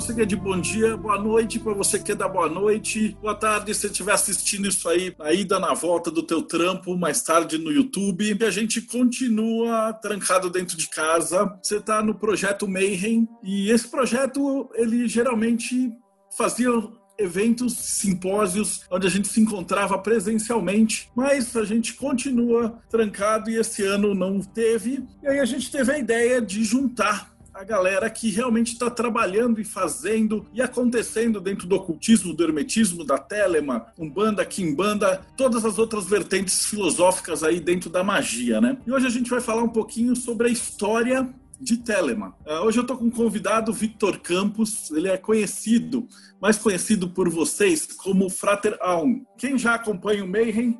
você que é de bom dia, boa noite para você que é da boa noite, boa tarde se você estiver assistindo isso aí, a ida na volta do teu trampo, mais tarde no YouTube. E a gente continua trancado dentro de casa. Você está no projeto Mayhem e esse projeto ele geralmente fazia eventos, simpósios, onde a gente se encontrava presencialmente, mas a gente continua trancado e esse ano não teve. E aí a gente teve a ideia de juntar a galera que realmente está trabalhando e fazendo e acontecendo dentro do ocultismo, do hermetismo, da telema, umbanda, quimbanda, todas as outras vertentes filosóficas aí dentro da magia, né? E hoje a gente vai falar um pouquinho sobre a história de Telema. Uh, hoje eu estou com um convidado, Victor Campos. Ele é conhecido, mais conhecido por vocês, como Frater Aum. Quem já acompanha o Mayhem,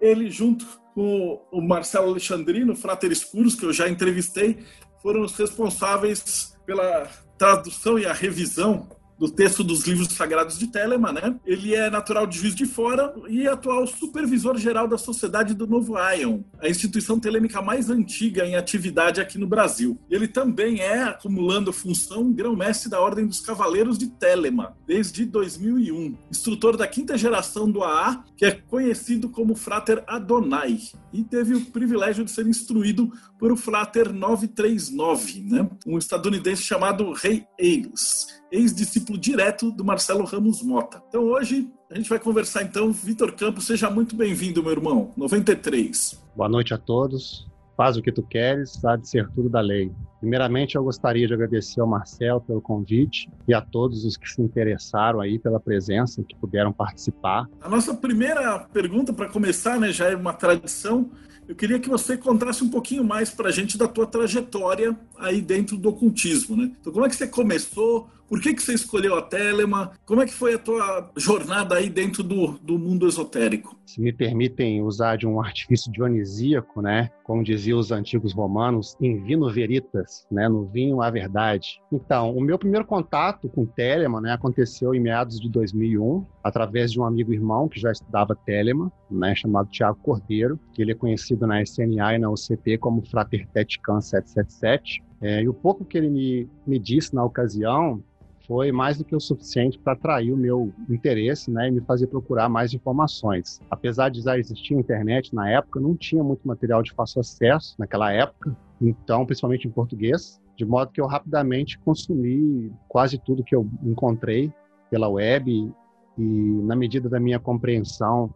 ele junto com o Marcelo Alexandrino, Frater Escuros, que eu já entrevistei, foram os responsáveis pela tradução e a revisão do texto dos livros sagrados de Telema, né? Ele é natural de Juiz de Fora e atual supervisor geral da Sociedade do Novo Ion, a instituição telêmica mais antiga em atividade aqui no Brasil. Ele também é, acumulando função, grão-mestre da Ordem dos Cavaleiros de Telema, desde 2001. Instrutor da quinta geração do AA, que é conhecido como Frater Adonai, e teve o privilégio de ser instruído por o Frater 939, né? um estadunidense chamado Rei Eilos ex-discípulo direto do Marcelo Ramos Mota. Então hoje a gente vai conversar então. Vitor Campos, seja muito bem-vindo, meu irmão. 93. Boa noite a todos. Faz o que tu queres, há de ser tudo da lei. Primeiramente, eu gostaria de agradecer ao Marcelo pelo convite e a todos os que se interessaram aí pela presença, que puderam participar. A nossa primeira pergunta, para começar, né, já é uma tradição, eu queria que você contasse um pouquinho mais para a gente da tua trajetória aí dentro do ocultismo, né? Então, como é que você começou? Por que, que você escolheu a Telema? Como é que foi a tua jornada aí dentro do, do mundo esotérico? Se me permitem usar de um artifício dionisíaco, né? Como diziam os antigos romanos, in vino veritas, né? No vinho a verdade. Então, o meu primeiro contato com Telema, né, aconteceu em meados de 2001, através de um amigo irmão que já estudava Telema, né, chamado Tiago Cordeiro, que ele é conhecido na SNA e na UCP como Frater Tetican 777. É, e o pouco que ele me, me disse na ocasião foi mais do que o suficiente para atrair o meu interesse né, e me fazer procurar mais informações. Apesar de já existir internet na época, não tinha muito material de fácil acesso naquela época, então, principalmente em português, de modo que eu rapidamente consumi quase tudo que eu encontrei pela web e, na medida da minha compreensão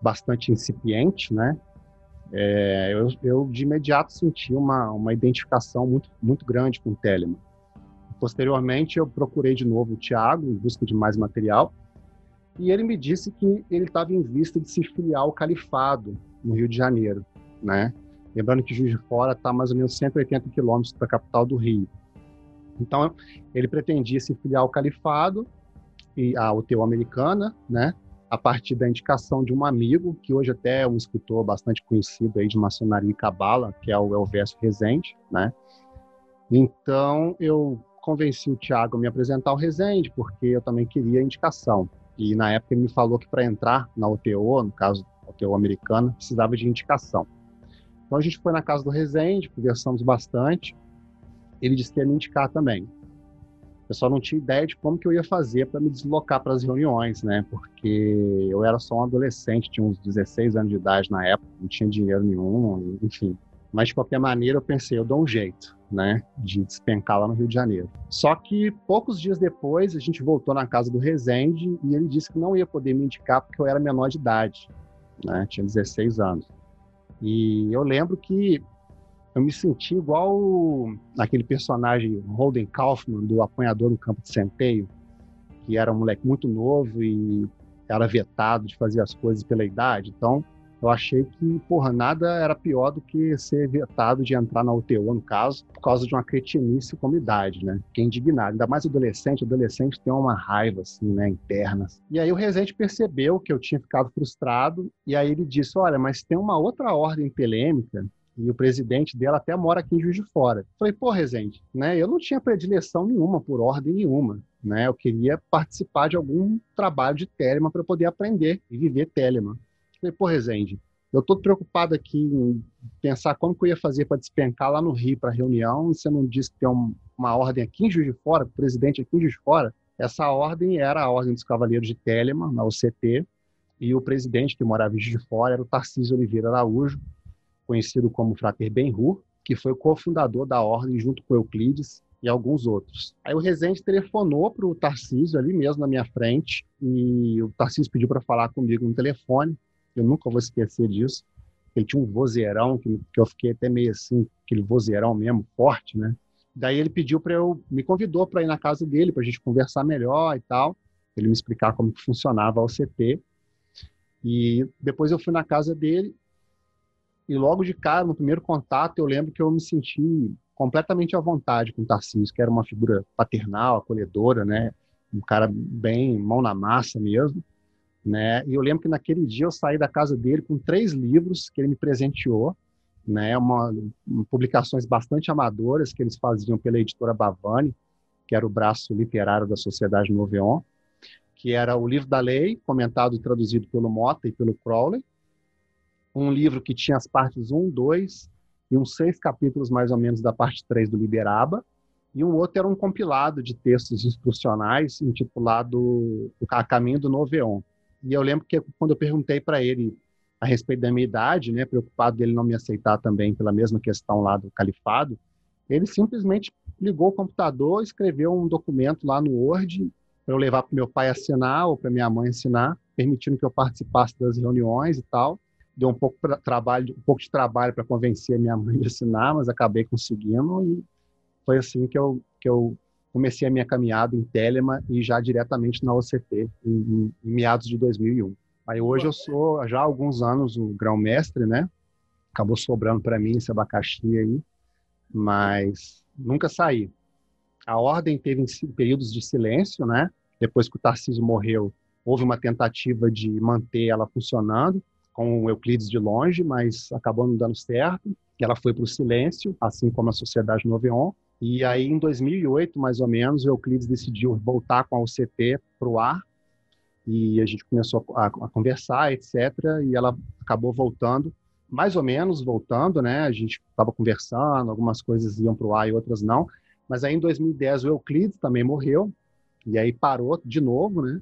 bastante incipiente, né, é, eu, eu, de imediato senti uma, uma identificação muito, muito grande com o Telemann. Posteriormente, eu procurei de novo o Tiago em busca de mais material e ele me disse que ele estava em vista de se filiar ao Califado no Rio de Janeiro, né? Lembrando que Juiz de Fora está mais ou menos 180 quilômetros da capital do Rio. Então, ele pretendia se filiar ao Califado e à UTU americana, né? A partir da indicação de um amigo, que hoje até é um escritor bastante conhecido aí de maçonaria e cabala, que é o Elvésio Rezende, né? Então, eu convenci o Thiago a me apresentar o Resende, porque eu também queria indicação. E na época ele me falou que para entrar na UTO, no caso UTO americana, precisava de indicação. Então a gente foi na casa do Resende, conversamos bastante. Ele disse que ia me indicar também. Eu só não tinha ideia de como que eu ia fazer para me deslocar para as reuniões, né? Porque eu era só um adolescente, tinha uns 16 anos de idade na época, não tinha dinheiro nenhum, enfim. Mas de qualquer maneira eu pensei, eu dou um jeito né, de despencar lá no Rio de Janeiro. Só que poucos dias depois a gente voltou na casa do Rezende e ele disse que não ia poder me indicar porque eu era menor de idade, né, tinha 16 anos. E eu lembro que eu me senti igual aquele personagem Holden Kaufman do Apanhador no Campo de Centeio, que era um moleque muito novo e era vetado de fazer as coisas pela idade. Então, eu achei que, porra, nada era pior do que ser vetado de entrar na UTO, no caso, por causa de uma cretinice como idade, né? Que é indignado. Ainda mais adolescente, adolescente tem uma raiva, assim, né, interna. E aí o Rezende percebeu que eu tinha ficado frustrado, e aí ele disse, olha, mas tem uma outra ordem telêmica e o presidente dela até mora aqui em Juiz de Fora. Falei, pô, Rezende, né, eu não tinha predileção nenhuma por ordem nenhuma, né, eu queria participar de algum trabalho de Telema para poder aprender e viver Telema. Falei, pô, Rezende, eu estou preocupado aqui em pensar como que eu ia fazer para despencar lá no Rio para reunião, e você não disse que tem um, uma ordem aqui em Juiz de Fora, presidente aqui em Juiz de Fora. Essa ordem era a Ordem dos Cavaleiros de Telema, na UCT, e o presidente que morava em Juiz de Fora era o Tarcísio Oliveira Araújo, conhecido como Frater Benhur, que foi o cofundador da ordem junto com Euclides e alguns outros. Aí o Rezende telefonou para o Tarcísio ali mesmo na minha frente e o Tarcísio pediu para falar comigo no telefone. Eu nunca vou esquecer disso. Ele tinha um vozeirão que, que eu fiquei até meio assim, aquele vozeirão mesmo forte, né? Daí ele pediu para eu, me convidou para ir na casa dele para a gente conversar melhor e tal, ele me explicar como que funcionava a OCT. E depois eu fui na casa dele e logo de cara, no primeiro contato, eu lembro que eu me senti completamente à vontade com o Tarcísio, que era uma figura paternal, acolhedora, né? Um cara bem mão na massa mesmo, né? E eu lembro que naquele dia eu saí da casa dele com três livros que ele me presenteou, né? Uma, publicações bastante amadoras que eles faziam pela editora Bavani, que era o braço literário da Sociedade Noveon, que era o livro da lei, comentado e traduzido pelo Mota e pelo Crowley, um livro que tinha as partes 1, 2 e uns seis capítulos mais ou menos da parte 3 do Liberaba, e um outro era um compilado de textos instrucionais intitulado A Caminho do Noveon. E eu lembro que quando eu perguntei para ele a respeito da minha idade, né, preocupado dele não me aceitar também pela mesma questão lá do califado, ele simplesmente ligou o computador, escreveu um documento lá no Word para eu levar para meu pai assinar ou para minha mãe assinar, permitindo que eu participasse das reuniões e tal. Deu um pouco pra, trabalho, um pouco de trabalho para convencer a minha mãe de assinar, mas acabei conseguindo e foi assim que eu que eu comecei a minha caminhada em Telema e já diretamente na OCT em, em, em meados de 2001. Aí hoje eu sou já há alguns anos o grão-mestre, né? Acabou sobrando para mim esse abacaxi aí, mas nunca saí. A ordem teve períodos de silêncio, né? Depois que o Tarcísio morreu, houve uma tentativa de manter ela funcionando, com o Euclides de longe, mas acabou não dando certo. Ela foi para o silêncio, assim como a Sociedade Noveon. E aí, em 2008, mais ou menos, o Euclides decidiu voltar com a UCT para o ar. E a gente começou a, a, conversar, etc. E ela acabou voltando, mais ou menos voltando, né? A gente estava conversando, algumas coisas iam para o ar e outras não. Mas aí, em 2010, o Euclides também morreu. E aí parou de novo, né?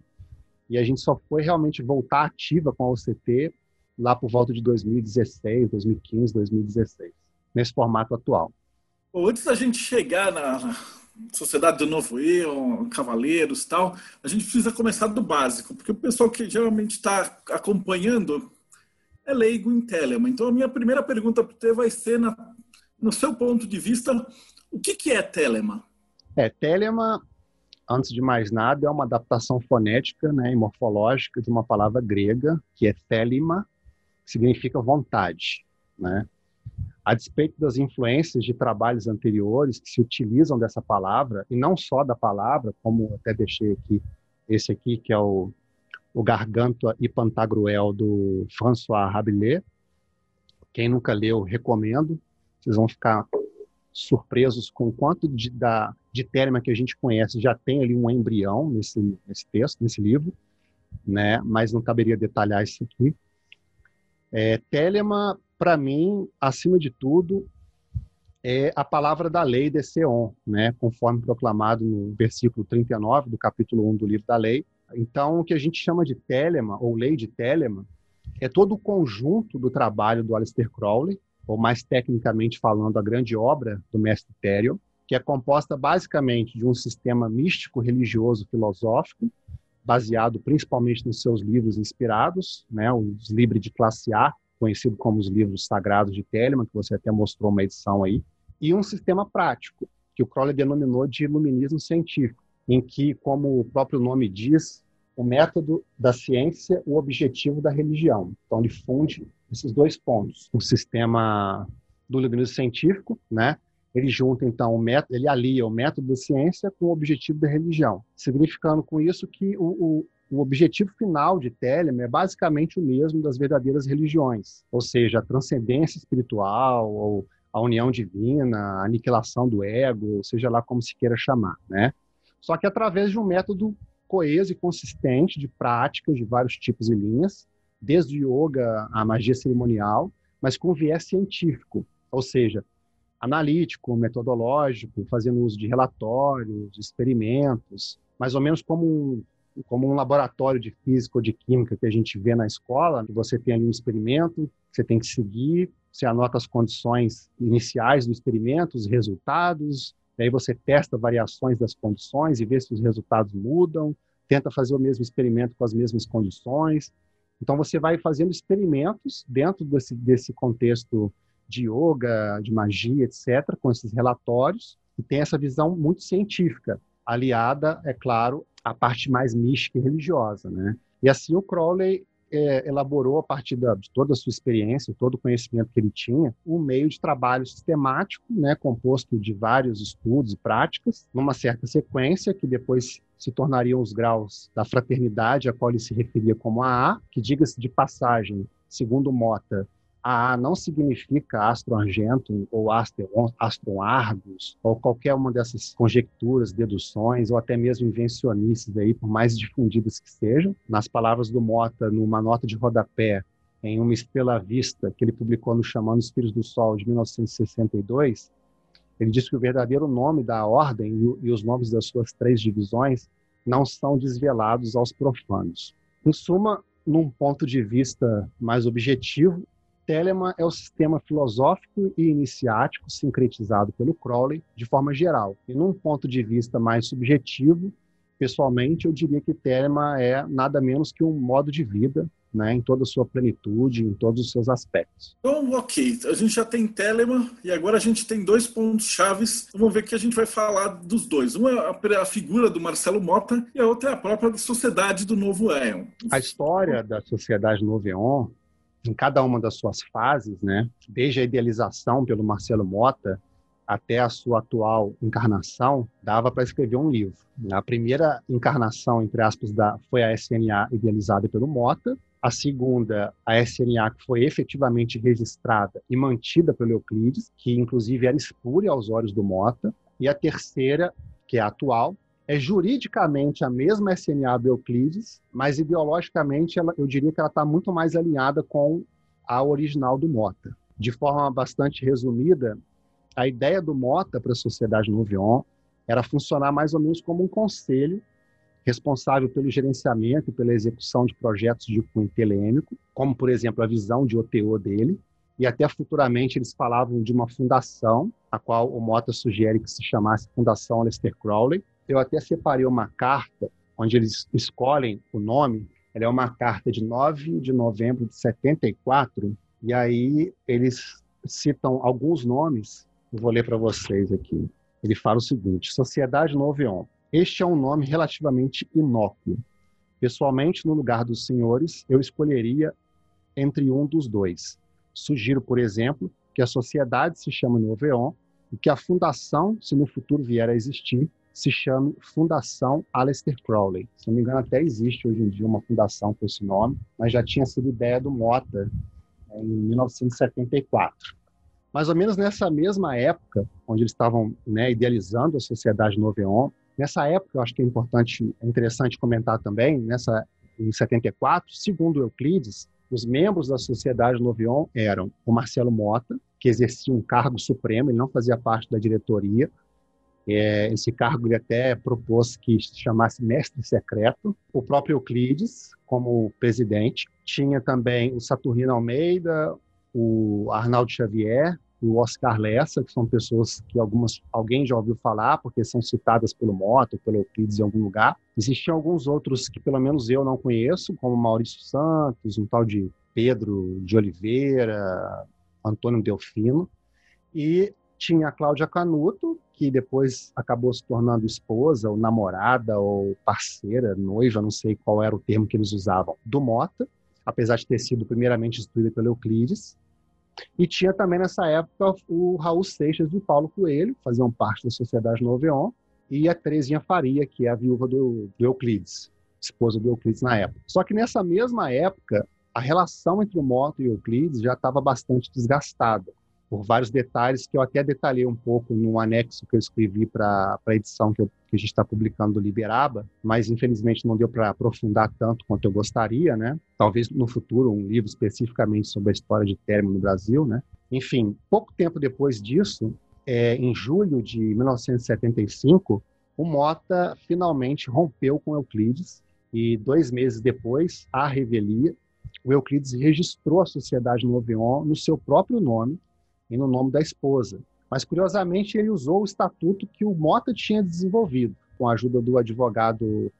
E a gente só foi realmente voltar ativa com a OCT lá por volta de 2016, 2015, 2016, nesse formato atual. Bom, antes da gente chegar na Sociedade do Novo Eu, Cavaleiros tal, a gente precisa começar do básico, porque o pessoal que geralmente está acompanhando é leigo em Telema. Então, a minha primeira pergunta para você vai ser, na, no seu ponto de vista, o que, que é Telema? É, Telema, antes de mais nada, é uma adaptação fonética né, e morfológica de uma palavra grega, que é Thelema, significa vontade, né? A despeito das influências de trabalhos anteriores que se utilizam dessa palavra, e não só da palavra, como até deixei aqui, esse aqui, que é o, o Gargantua e Pantagruel, do François Rabelais. Quem nunca leu, recomendo. Vocês vão ficar surpresos com o quanto de, da, de término que a gente conhece já tem ali um embrião nesse, nesse texto, nesse livro, né? mas não caberia detalhar isso aqui. É, Telema, para mim, acima de tudo, é a palavra da lei de Seon, né, conforme proclamado no versículo 39 do capítulo 1 do livro da lei. Então, o que a gente chama de Telema, ou lei de Telema, é todo o conjunto do trabalho do Aleister Crowley, ou mais tecnicamente falando, a grande obra do mestre Therion, que é composta basicamente de um sistema místico, religioso, filosófico, baseado principalmente nos seus livros inspirados, né, os livros de classe A, conhecido como os livros sagrados de Telemann, que você até mostrou uma edição aí, e um sistema prático, que o Crowley denominou de iluminismo científico, em que, como o próprio nome diz, o método da ciência, o objetivo da religião. Então, ele funde esses dois pontos. O sistema do iluminismo científico, né? Ele junta, então, o método, ele alia o método da ciência com o objetivo da religião, significando com isso que o, o, o objetivo final de Telemann é basicamente o mesmo das verdadeiras religiões, ou seja, a transcendência espiritual, ou a união divina, a aniquilação do ego, seja lá como se queira chamar, né? Só que através de um método coeso e consistente de práticas de vários tipos e linhas, desde o yoga à magia cerimonial, mas com viés científico, ou seja, analítico, metodológico, fazendo uso de relatórios, de experimentos, mais ou menos como um, como um laboratório de física ou de química que a gente vê na escola, você tem ali um experimento, você tem que seguir, você anota as condições iniciais do experimento, os resultados, aí você testa variações das condições e vê se os resultados mudam, tenta fazer o mesmo experimento com as mesmas condições. Então você vai fazendo experimentos dentro desse, desse contexto de yoga, de magia, etc., com esses relatórios, e tem essa visão muito científica, aliada, é claro, à parte mais mística e religiosa. Né? E assim o Crowley é, elaborou, a partir da, de toda a sua experiência, todo o conhecimento que ele tinha, um meio de trabalho sistemático, né, composto de vários estudos e práticas, numa certa sequência, que depois se tornariam os graus da fraternidade, a qual ele se referia como AA, que, diga-se de passagem, segundo Mota, AA não significa astro argento ou astro, argus ou qualquer uma dessas conjecturas, deduções ou até mesmo invencionices aí, por mais difundidas que sejam. Nas palavras do Mota, numa nota de rodapé, em uma estrela vista que ele publicou no Chamando os Filhos do Sol de 1962, ele diz que o verdadeiro nome da ordem e os nomes das suas três divisões não são desvelados aos profanos. Em suma, num ponto de vista mais objetivo, Telemann é o sistema filosófico e iniciático sincretizado pelo Crowley de forma geral. E num ponto de vista mais subjetivo, pessoalmente, eu diria que Telemann é nada menos que um modo de vida, né, em toda a sua plenitude, em todos os seus aspectos. Então, ok, a gente já tem Telemann e agora a gente tem dois pontos chaves. Vamos ver que a gente vai falar dos dois. Uma é a figura do Marcelo Mota e a outra é a própria Sociedade do Novo Éon. A história da Sociedade Novo Éon em cada uma das suas fases, né, desde a idealização pelo Marcelo Mota até a sua atual encarnação, dava para escrever um livro. A primeira encarnação, entre aspas, da, foi a SNA idealizada pelo Mota, a segunda, a SNA, que foi efetivamente registrada e mantida pelo Euclides, que inclusive era espúria aos olhos do Mota, e a terceira, que é a atual, é juridicamente a mesma SNA do Euclides, mas ideologicamente ela, eu diria que ela está muito mais alinhada com a original do Mota. De forma bastante resumida, a ideia do Mota para a sociedade Nouvion era funcionar mais ou menos como um conselho responsável pelo gerenciamento e pela execução de projetos de cunho telêmico, como, por exemplo, a visão de OTO dele, e até futuramente eles falavam de uma fundação, a qual o Mota sugere que se chamasse Fundação Aleister Crowley, eu até separei uma carta onde eles escolhem o nome. Ela é uma carta de 9 de novembro de 74, e aí eles citam alguns nomes. Eu vou ler para vocês aqui. Ele fala o seguinte: Sociedade Noveon. Este é um nome relativamente inócuo. Pessoalmente, no lugar dos senhores, eu escolheria entre um dos dois. Sugiro, por exemplo, que a sociedade se chame Noveon e que a fundação, se no futuro vier a existir, se chame Fundação Aleister Crowley. Se não me engano, até existe hoje em dia uma fundação com esse nome, mas já tinha sido ideia do Mota né, em 1974. Mais ou menos nessa mesma época, onde eles estavam né, idealizando a Sociedade Noveon, nessa época, eu acho que é importante, é interessante comentar também, nessa em 74, segundo Euclides, os membros da Sociedade Noveon eram o Marcelo Mota, que exercia um cargo supremo, ele não fazia parte da diretoria, é, esse cargo ele até propôs que se chamasse mestre secreto. O próprio Euclides, como presidente, tinha também o Saturnino Almeida, o Arnaldo Xavier, o Oscar Lessa, que são pessoas que algumas alguém já ouviu falar, porque são citadas pelo Moto, pelo Euclides em algum lugar. Existiam alguns outros que pelo menos eu não conheço, como Maurício Santos, um tal de Pedro de Oliveira, Antônio Delfino. E tinha a Cláudia Canuto, que depois acabou se tornando esposa, ou namorada, ou parceira, noiva, não sei qual era o termo que eles usavam, do Mota. apesar de ter sido primeiramente instruída pelo Euclides. E tinha também nessa época o Raul Seixas e o Paulo Coelho, faziam parte da Sociedade Noveon, e a Terezinha Faria, que é a viúva do, do Euclides, esposa do Euclides na época. Só que nessa mesma época, a relação entre o Mota e o Euclides já estava bastante desgastada por vários detalhes que eu até detalhei um pouco no anexo que eu escrevi para a edição que, eu, que, a gente está publicando do Liberaba, mas infelizmente não deu para aprofundar tanto quanto eu gostaria, né? Talvez no futuro um livro especificamente sobre a história de Termo no Brasil, né? Enfim, pouco tempo depois disso, é, em julho de 1975, o Mota finalmente rompeu com Euclides e dois meses depois, à revelia, o Euclides registrou a Sociedade Noveon no seu próprio nome e no nome da esposa. Mas, curiosamente, ele usou o estatuto que o Mota tinha desenvolvido, com a ajuda do advogado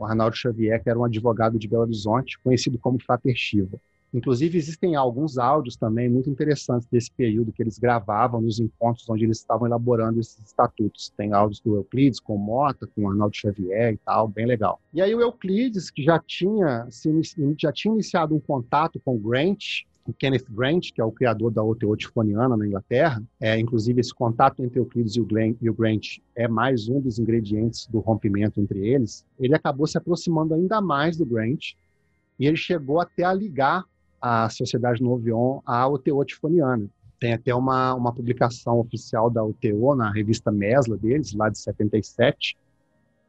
Arnaldo Xavier, que era um advogado de Belo Horizonte, conhecido como Frater Shiva. Inclusive, existem alguns áudios também muito interessantes desse período que eles gravavam nos encontros onde eles estavam elaborando esses estatutos. Tem áudios do Euclides com Mota, com Arnaldo Xavier e tal, bem legal. E aí o Euclides, que já tinha, já tinha iniciado um contato com Grant, o Kenneth Grant, que é o criador da OTO tifoniana na Inglaterra, é, inclusive esse contato entre Euclides e o, Glenn, e o Grant é mais um dos ingredientes do rompimento entre eles, ele acabou se aproximando ainda mais do Grant e ele chegou até a ligar a Sociedade Novion à OTO tifoniana. Tem até uma, uma publicação oficial da OTO na revista Mesla deles, lá de 77,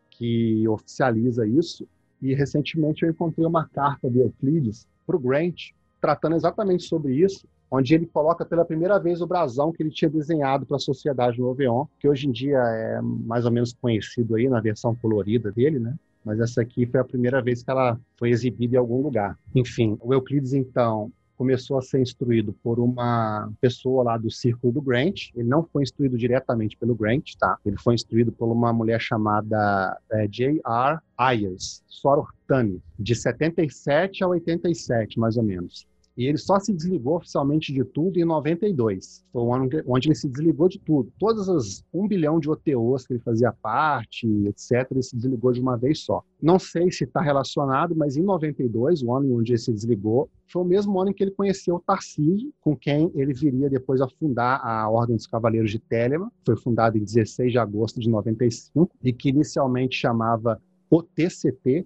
que oficializa isso. E recentemente eu encontrei uma carta de Euclides para o Grant, tratando exatamente sobre isso, onde ele coloca pela primeira vez o brasão que ele tinha desenhado para a Sociedade do Oveon, que hoje em dia é mais ou menos conhecido aí na versão colorida dele, né? Mas essa aqui foi a primeira vez que ela foi exibida em algum lugar. Enfim, o Euclides, então, começou a ser instruído por uma pessoa lá do círculo do Grant. Ele não foi instruído diretamente pelo Grant, tá? Ele foi instruído por uma mulher chamada é, J.R. Ayers, Soror Tani, de 77 a 87, mais ou menos. E ele só se desligou oficialmente de tudo em 92. Foi o ano onde ele se desligou de tudo. Todas as um bilhão de OTOs que ele fazia parte, etc., ele se desligou de uma vez só. Não sei se está relacionado, mas em 92, o ano onde ele se desligou, foi o mesmo ano em que ele conheceu o Tarcísio, com quem ele viria depois a fundar a Ordem dos Cavaleiros de Telemann. Foi fundada em 16 de agosto de 95 e que inicialmente chamava OTCT,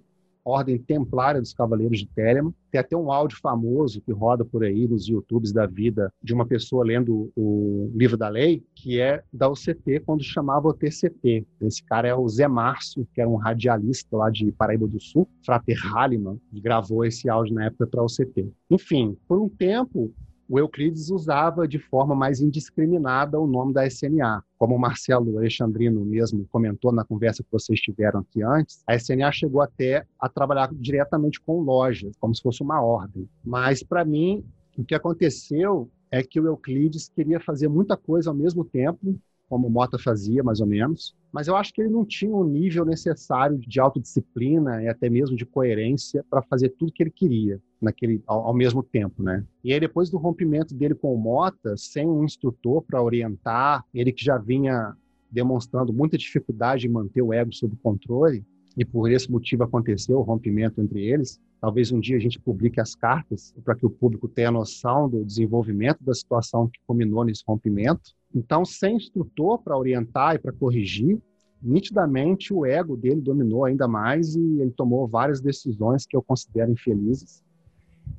Ordem Templária dos Cavaleiros de Telemann. Tem até um áudio famoso que roda por aí nos YouTubes da vida de uma pessoa lendo o livro da lei, que é da OCT, quando chamava o TCT. Esse cara é o Zé Márcio, que era um radialista lá de Paraíba do Sul, Frater Halliman, gravou esse áudio na época para a OCT. Enfim, por um tempo, o Euclides usava de forma mais indiscriminada o nome da SNA. Como o Marcelo Alexandrino mesmo comentou na conversa que vocês tiveram aqui antes, a SNA chegou até a trabalhar diretamente com lojas, como se fosse uma ordem. Mas, para mim, o que aconteceu é que o Euclides queria fazer muita coisa ao mesmo tempo como o Mota fazia, mais ou menos. Mas eu acho que ele não tinha o um nível necessário de autodisciplina e até mesmo de coerência para fazer tudo que ele queria naquele ao, ao, mesmo tempo, né? E aí depois do rompimento dele com o Mota, sem um instrutor para orientar, ele que já vinha demonstrando muita dificuldade em manter o ego sob controle, e por esse motivo aconteceu o rompimento entre eles. Talvez um dia a gente publique as cartas para que o público tenha noção do desenvolvimento da situação que culminou nesse rompimento. Então, sem instrutor para orientar e para corrigir, nitidamente o ego dele dominou ainda mais e ele tomou várias decisões que eu considero infelizes.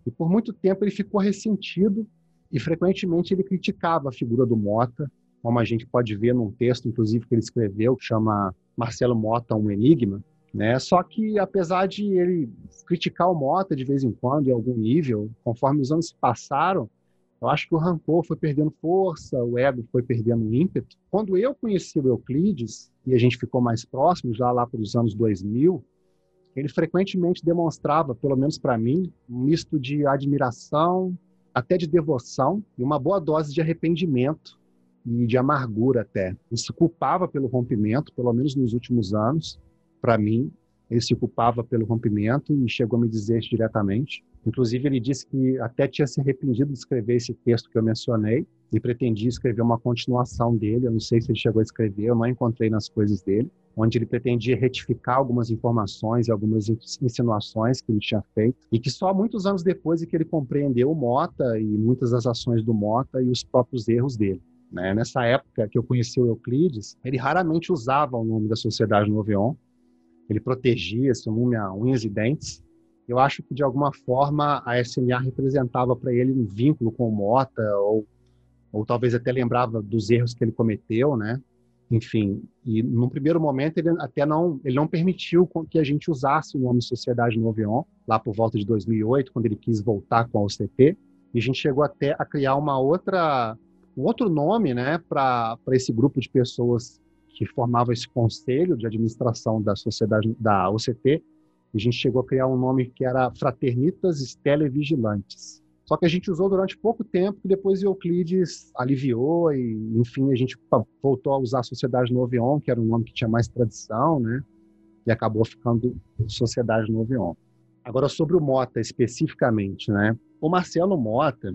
E por muito tempo ele ficou ressentido e frequentemente ele criticava a figura do Mota, como a gente pode ver num texto, inclusive, que ele escreveu, que chama Marcelo Mota, um enigma. Né? Só que, apesar de ele criticar o Mota de vez em quando, em algum nível, conforme os anos se passaram, eu acho que o rancor foi perdendo força, o ego foi perdendo ímpeto. Quando eu conheci o Euclides, e a gente ficou mais próximo, já lá para os anos 2000, ele frequentemente demonstrava, pelo menos para mim, um misto de admiração, até de devoção, e uma boa dose de arrependimento e de amargura até. Ele se culpava pelo rompimento, pelo menos nos últimos anos, para mim, ele se culpava pelo rompimento e chegou a me dizer isso diretamente. Inclusive, ele disse que até tinha se arrependido de escrever esse texto que eu mencionei e pretendia escrever uma continuação dele. Eu não sei se ele chegou a escrever, eu não encontrei nas coisas dele. Onde ele pretendia retificar algumas informações e algumas insinuações que ele tinha feito, e que só muitos anos depois é que ele compreendeu o Mota e muitas das ações do Mota e os próprios erros dele. Né? Nessa época que eu conheci o Euclides, ele raramente usava o nome da Sociedade Noveon, ele protegia, seu nome a unhas e dentes. Eu acho que, de alguma forma, a SMA representava para ele um vínculo com o Mota, ou, ou talvez até lembrava dos erros que ele cometeu, né? Enfim, e num primeiro momento ele até não, ele não permitiu que a gente usasse o nome Sociedade Noveon, lá por volta de 2008, quando ele quis voltar com a OCT, e a gente chegou até a criar uma outra, um outro nome, né, para esse grupo de pessoas que formava esse conselho de administração da sociedade da OCT, e a gente chegou a criar um nome que era Fraternitas Stella Vigilantes. Só que a gente usou durante pouco tempo, e depois Euclides aliviou e, enfim, a gente voltou a usar a Sociedade Novion, que era um nome que tinha mais tradição, né? E acabou ficando Sociedade Novion. Agora, sobre o Mota especificamente, né? O Marcelo Mota,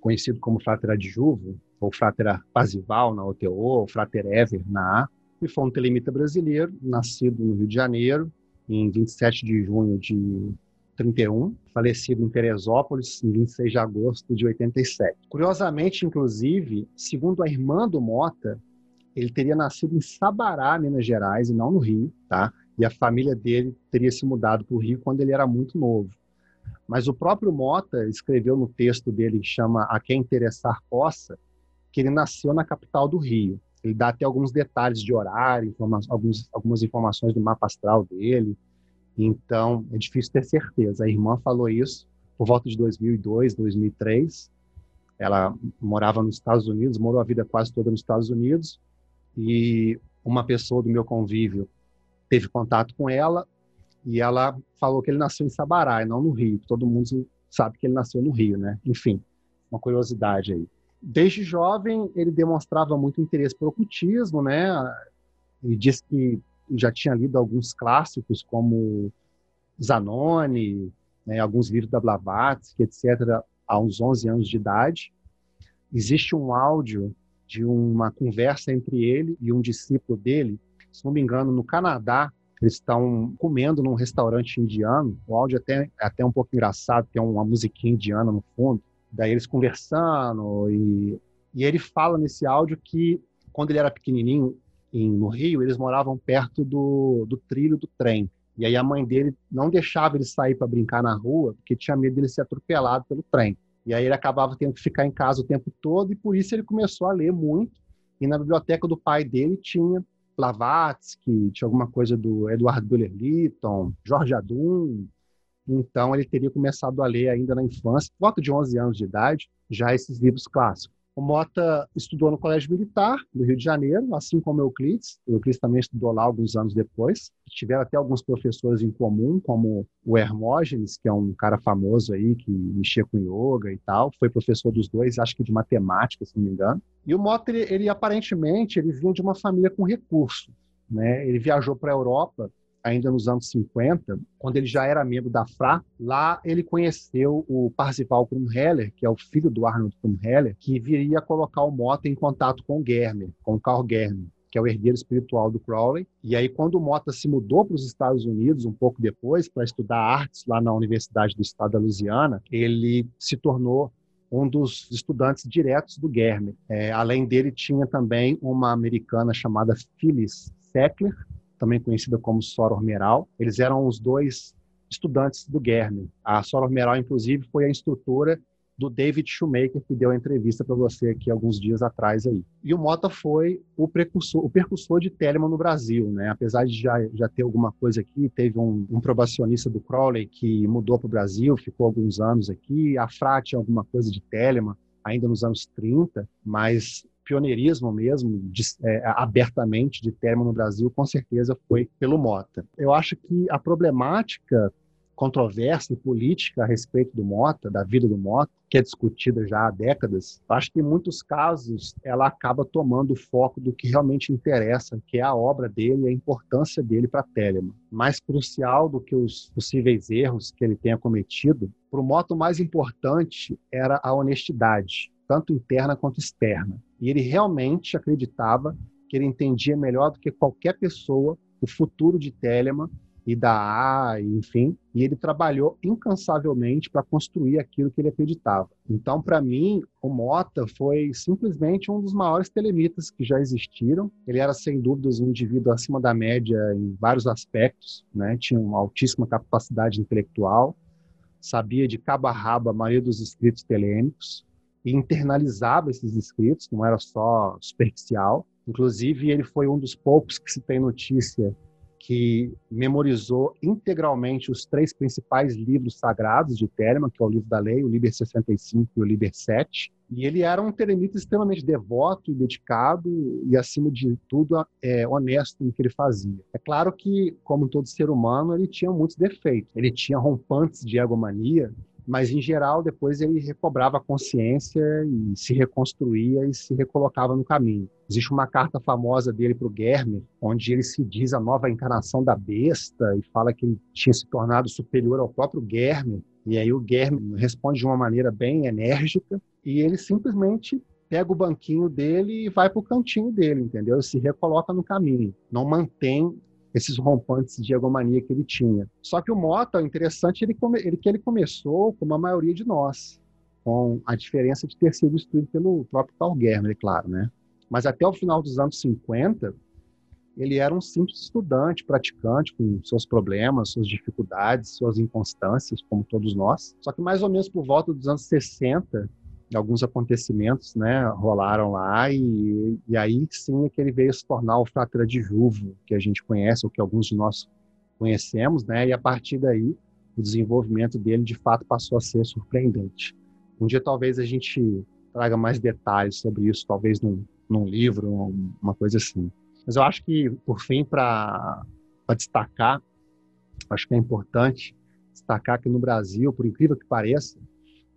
conhecido como Frater Adjuvo, ou Frater Pazival na OTO, ou Frater Ever na A, e foi um telemita brasileiro, nascido no Rio de Janeiro, em 27 de junho de 31, falecido em Teresópolis em 26 de agosto de 87. Curiosamente, inclusive, segundo a irmã do Mota, ele teria nascido em Sabará, Minas Gerais, e não no Rio, tá? E a família dele teria se mudado para o Rio quando ele era muito novo. Mas o próprio Mota escreveu no texto dele que chama A Quem Interessar Possa, que ele nasceu na capital do Rio. Ele dá até alguns detalhes de horário, informa alguns, algumas informações do mapa astral dele, então, é difícil ter certeza. A irmã falou isso por volta de 2002, 2003. Ela morava nos Estados Unidos, morou a vida quase toda nos Estados Unidos. E uma pessoa do meu convívio teve contato com ela e ela falou que ele nasceu em Sabará e não no Rio. Todo mundo sabe que ele nasceu no Rio, né? Enfim, uma curiosidade aí. Desde jovem, ele demonstrava muito interesse por ocultismo, né? Ele disse que já tinha lido alguns clássicos como Zanoni, né, alguns livros da Blavatsky, etc., há uns 11 anos de idade. Existe um áudio de uma conversa entre ele e um discípulo dele, se não me engano, no Canadá, eles estão comendo num restaurante indiano. O áudio é até, é até um pouco engraçado, tem uma musiquinha indiana no fundo. Daí eles conversando e, e ele fala nesse áudio que quando ele era pequenininho, em, no Rio, eles moravam perto do, do trilho do trem. E aí a mãe dele não deixava ele sair para brincar na rua, porque tinha medo dele ser atropelado pelo trem. E aí ele acabava tendo que ficar em casa o tempo todo, e por isso ele começou a ler muito. E na biblioteca do pai dele tinha Blavatsky, tinha alguma coisa do Edward Buller Lytton, Jorge Adum. Então ele teria começado a ler ainda na infância, volta de 11 anos de idade, já esses livros clássicos. O Mota estudou no Colégio Militar, no Rio de Janeiro, assim como o Euclides. O Euclides também estudou lá alguns anos depois. Tiveram até alguns professores em comum, como o Hermógenes, que é um cara famoso aí, que mexia com yoga e tal. Foi professor dos dois, acho que de matemática, se não me engano. E o Mota, ele, ele aparentemente, ele vinha de uma família com recursos. Né? Ele viajou para a Europa ainda nos anos 50, quando ele já era membro da FRA, lá ele conheceu o Parzival Krumheller, que é o filho do Arnold Krumheller, que viria colocar o Mota em contato com o Germer, com o Carl Germer que é o herdeiro espiritual do Crowley. E aí, quando o Mota se mudou para os Estados Unidos, um pouco depois, para estudar artes lá na Universidade do Estado da Louisiana, ele se tornou um dos estudantes diretos do Germer. É, além dele, tinha também uma americana chamada Phyllis Seckler, também conhecida como Soror Meral. Eles eram os dois estudantes do Guerme. A Soror Meral, inclusive, foi a instrutora do David Shoemaker, que deu a entrevista para você aqui alguns dias atrás aí. E o Mota foi o precursor, o percussor de Telemann no Brasil, né? Apesar de já, já ter alguma coisa aqui, teve um, um probacionista do Crowley que mudou para o Brasil, ficou alguns anos aqui. A Fra tinha alguma coisa de Telemann, ainda nos anos 30, mas pioneirismo mesmo, de, é, abertamente, de termo no Brasil, com certeza foi pelo Mota. Eu acho que a problemática controversa e política a respeito do Mota, da vida do Mota, que é discutida já há décadas, acho que em muitos casos ela acaba tomando o foco do que realmente interessa, que é a obra dele e a importância dele para Telemann. Mais crucial do que os possíveis erros que ele tenha cometido, para o Mota o mais importante era a honestidade, tanto interna quanto externa. E ele realmente acreditava que ele entendia melhor do que qualquer pessoa o futuro de Telemann e da A, enfim, e ele trabalhou incansavelmente para construir aquilo que ele acreditava. Então, para mim, o Mota foi simplesmente um dos maiores telemitas que já existiram. Ele era, sem dúvidas, um indivíduo acima da média em vários aspectos, né? tinha uma altíssima capacidade intelectual, sabia de cabo a rabo a maioria dos escritos telêmicos, e internalizava esses escritos, não era só superficial. Inclusive, ele foi um dos poucos que se tem notícia que memorizou integralmente os três principais livros sagrados de Telemann, que é o livro da lei, o Liber 65 e o Liber 7. E ele era um telemita extremamente devoto e dedicado e, acima de tudo, é, honesto no que ele fazia. É claro que, como todo ser humano, ele tinha muitos defeitos. Ele tinha rompantes de egomania, mas em geral depois ele recobrava a consciência e se reconstruía e se recolocava no caminho. Existe uma carta famosa dele para o Guerme, onde ele se diz a nova encarnação da besta e fala que ele tinha se tornado superior ao próprio Guerme. E aí o Guerme responde de uma maneira bem enérgica e ele simplesmente pega o banquinho dele e vai para o cantinho dele, entendeu? se recoloca no caminho. Não mantém esses rompantes de egomania que ele tinha. Só que o Mota, interessante, ele, come, ele que ele começou como a maioria de nós, com a diferença de ter sido instruído pelo próprio Carl Germer, é claro, né? Mas até o final dos anos 50, ele era um simples estudante, praticante, com seus problemas, suas dificuldades, suas inconstâncias, como todos nós. Só que mais ou menos por volta dos anos 60, alguns acontecimentos né, rolaram lá e, e aí sim é que ele veio se tornar o Fratura de Juvo, que a gente conhece, ou que alguns de nós conhecemos, né, e a partir daí o desenvolvimento dele de fato passou a ser surpreendente. Um dia talvez a gente traga mais detalhes sobre isso, talvez num, num livro, uma coisa assim. Mas eu acho que, por fim, para destacar, acho que é importante destacar que no Brasil, por incrível que pareça,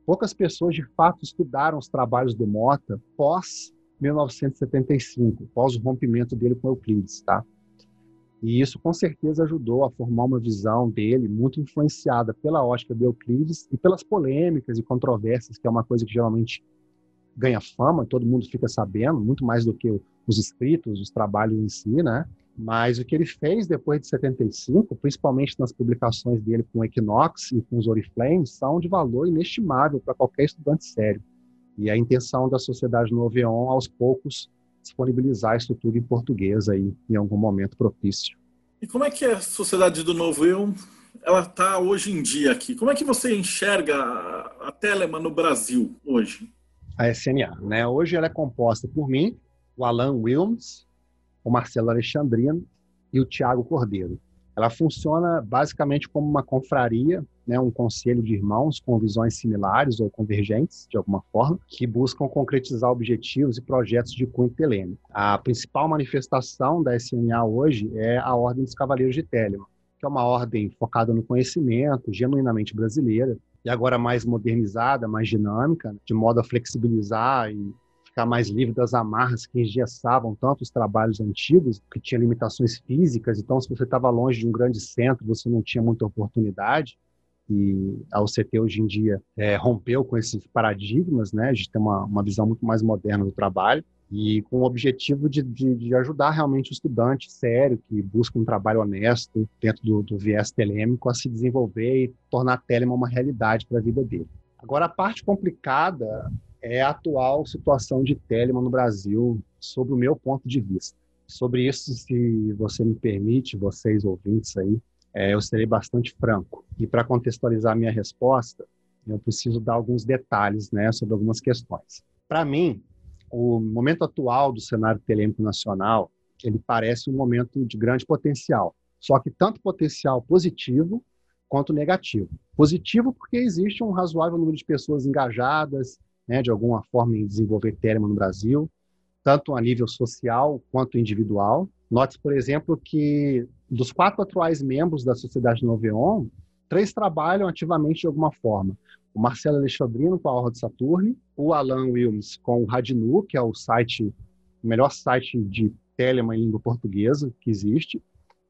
Poucas pessoas de fato estudaram os trabalhos do Mota pós 1975, pós o rompimento dele com Euclides, tá? E isso com certeza ajudou a formar uma visão dele muito influenciada pela ótica de Euclides e pelas polêmicas e controvérsias, que é uma coisa que geralmente ganha fama, todo mundo fica sabendo, muito mais do que os escritos, os trabalhos em si, né? Mas o que ele fez depois de 75, principalmente nas publicações dele com o Equinox e com os Oriflames, são de valor inestimável para qualquer estudante sério. E a intenção da Sociedade Noveon, aos poucos, disponibilizar isso tudo em português aí, em algum momento propício. E como é que a Sociedade do Noveon ela está hoje em dia aqui? Como é que você enxerga a Telema no Brasil hoje? A SNA, né? Hoje ela é composta por mim, o Alan Wilms, o Marcelo Alexandrino e o Tiago Cordeiro. Ela funciona basicamente como uma confraria, né, um conselho de irmãos com visões similares ou convergentes, de alguma forma, que buscam concretizar objetivos e projetos de cunho telêmico. A principal manifestação da SNA hoje é a Ordem dos Cavaleiros de Telemann, que é uma ordem focada no conhecimento, genuinamente brasileira, e agora mais modernizada, mais dinâmica, de modo a flexibilizar e ficar mais livre das amarras que engessavam tanto os trabalhos antigos, que tinha limitações físicas, então se você estava longe de um grande centro, você não tinha muita oportunidade, e a UCT hoje em dia é, rompeu com esses paradigmas, né, de ter uma, uma visão muito mais moderna do trabalho, e com o objetivo de, de, de, ajudar realmente o estudante sério, que busca um trabalho honesto dentro do, do viés telêmico, a se desenvolver e tornar a Telema uma realidade para a vida dele. Agora, a parte complicada é a atual situação de Telemann no Brasil, sob o meu ponto de vista. Sobre isso, se você me permite, vocês ouvintes aí, é, eu serei bastante franco. E para contextualizar minha resposta, eu preciso dar alguns detalhes né, sobre algumas questões. Para mim, o momento atual do cenário telêmico nacional, ele parece um momento de grande potencial. Só que tanto potencial positivo quanto negativo. Positivo porque existe um razoável número de pessoas engajadas, né, de alguma forma, em desenvolver Telemann no Brasil, tanto a nível social quanto individual. Note, por exemplo, que dos quatro atuais membros da Sociedade Noveon, três trabalham ativamente de alguma forma. O Marcelo Alexandrino com a Horda de Saturne, o Alan Wilms com o Radinu, que é o site, o melhor site de Telemann em língua portuguesa que existe,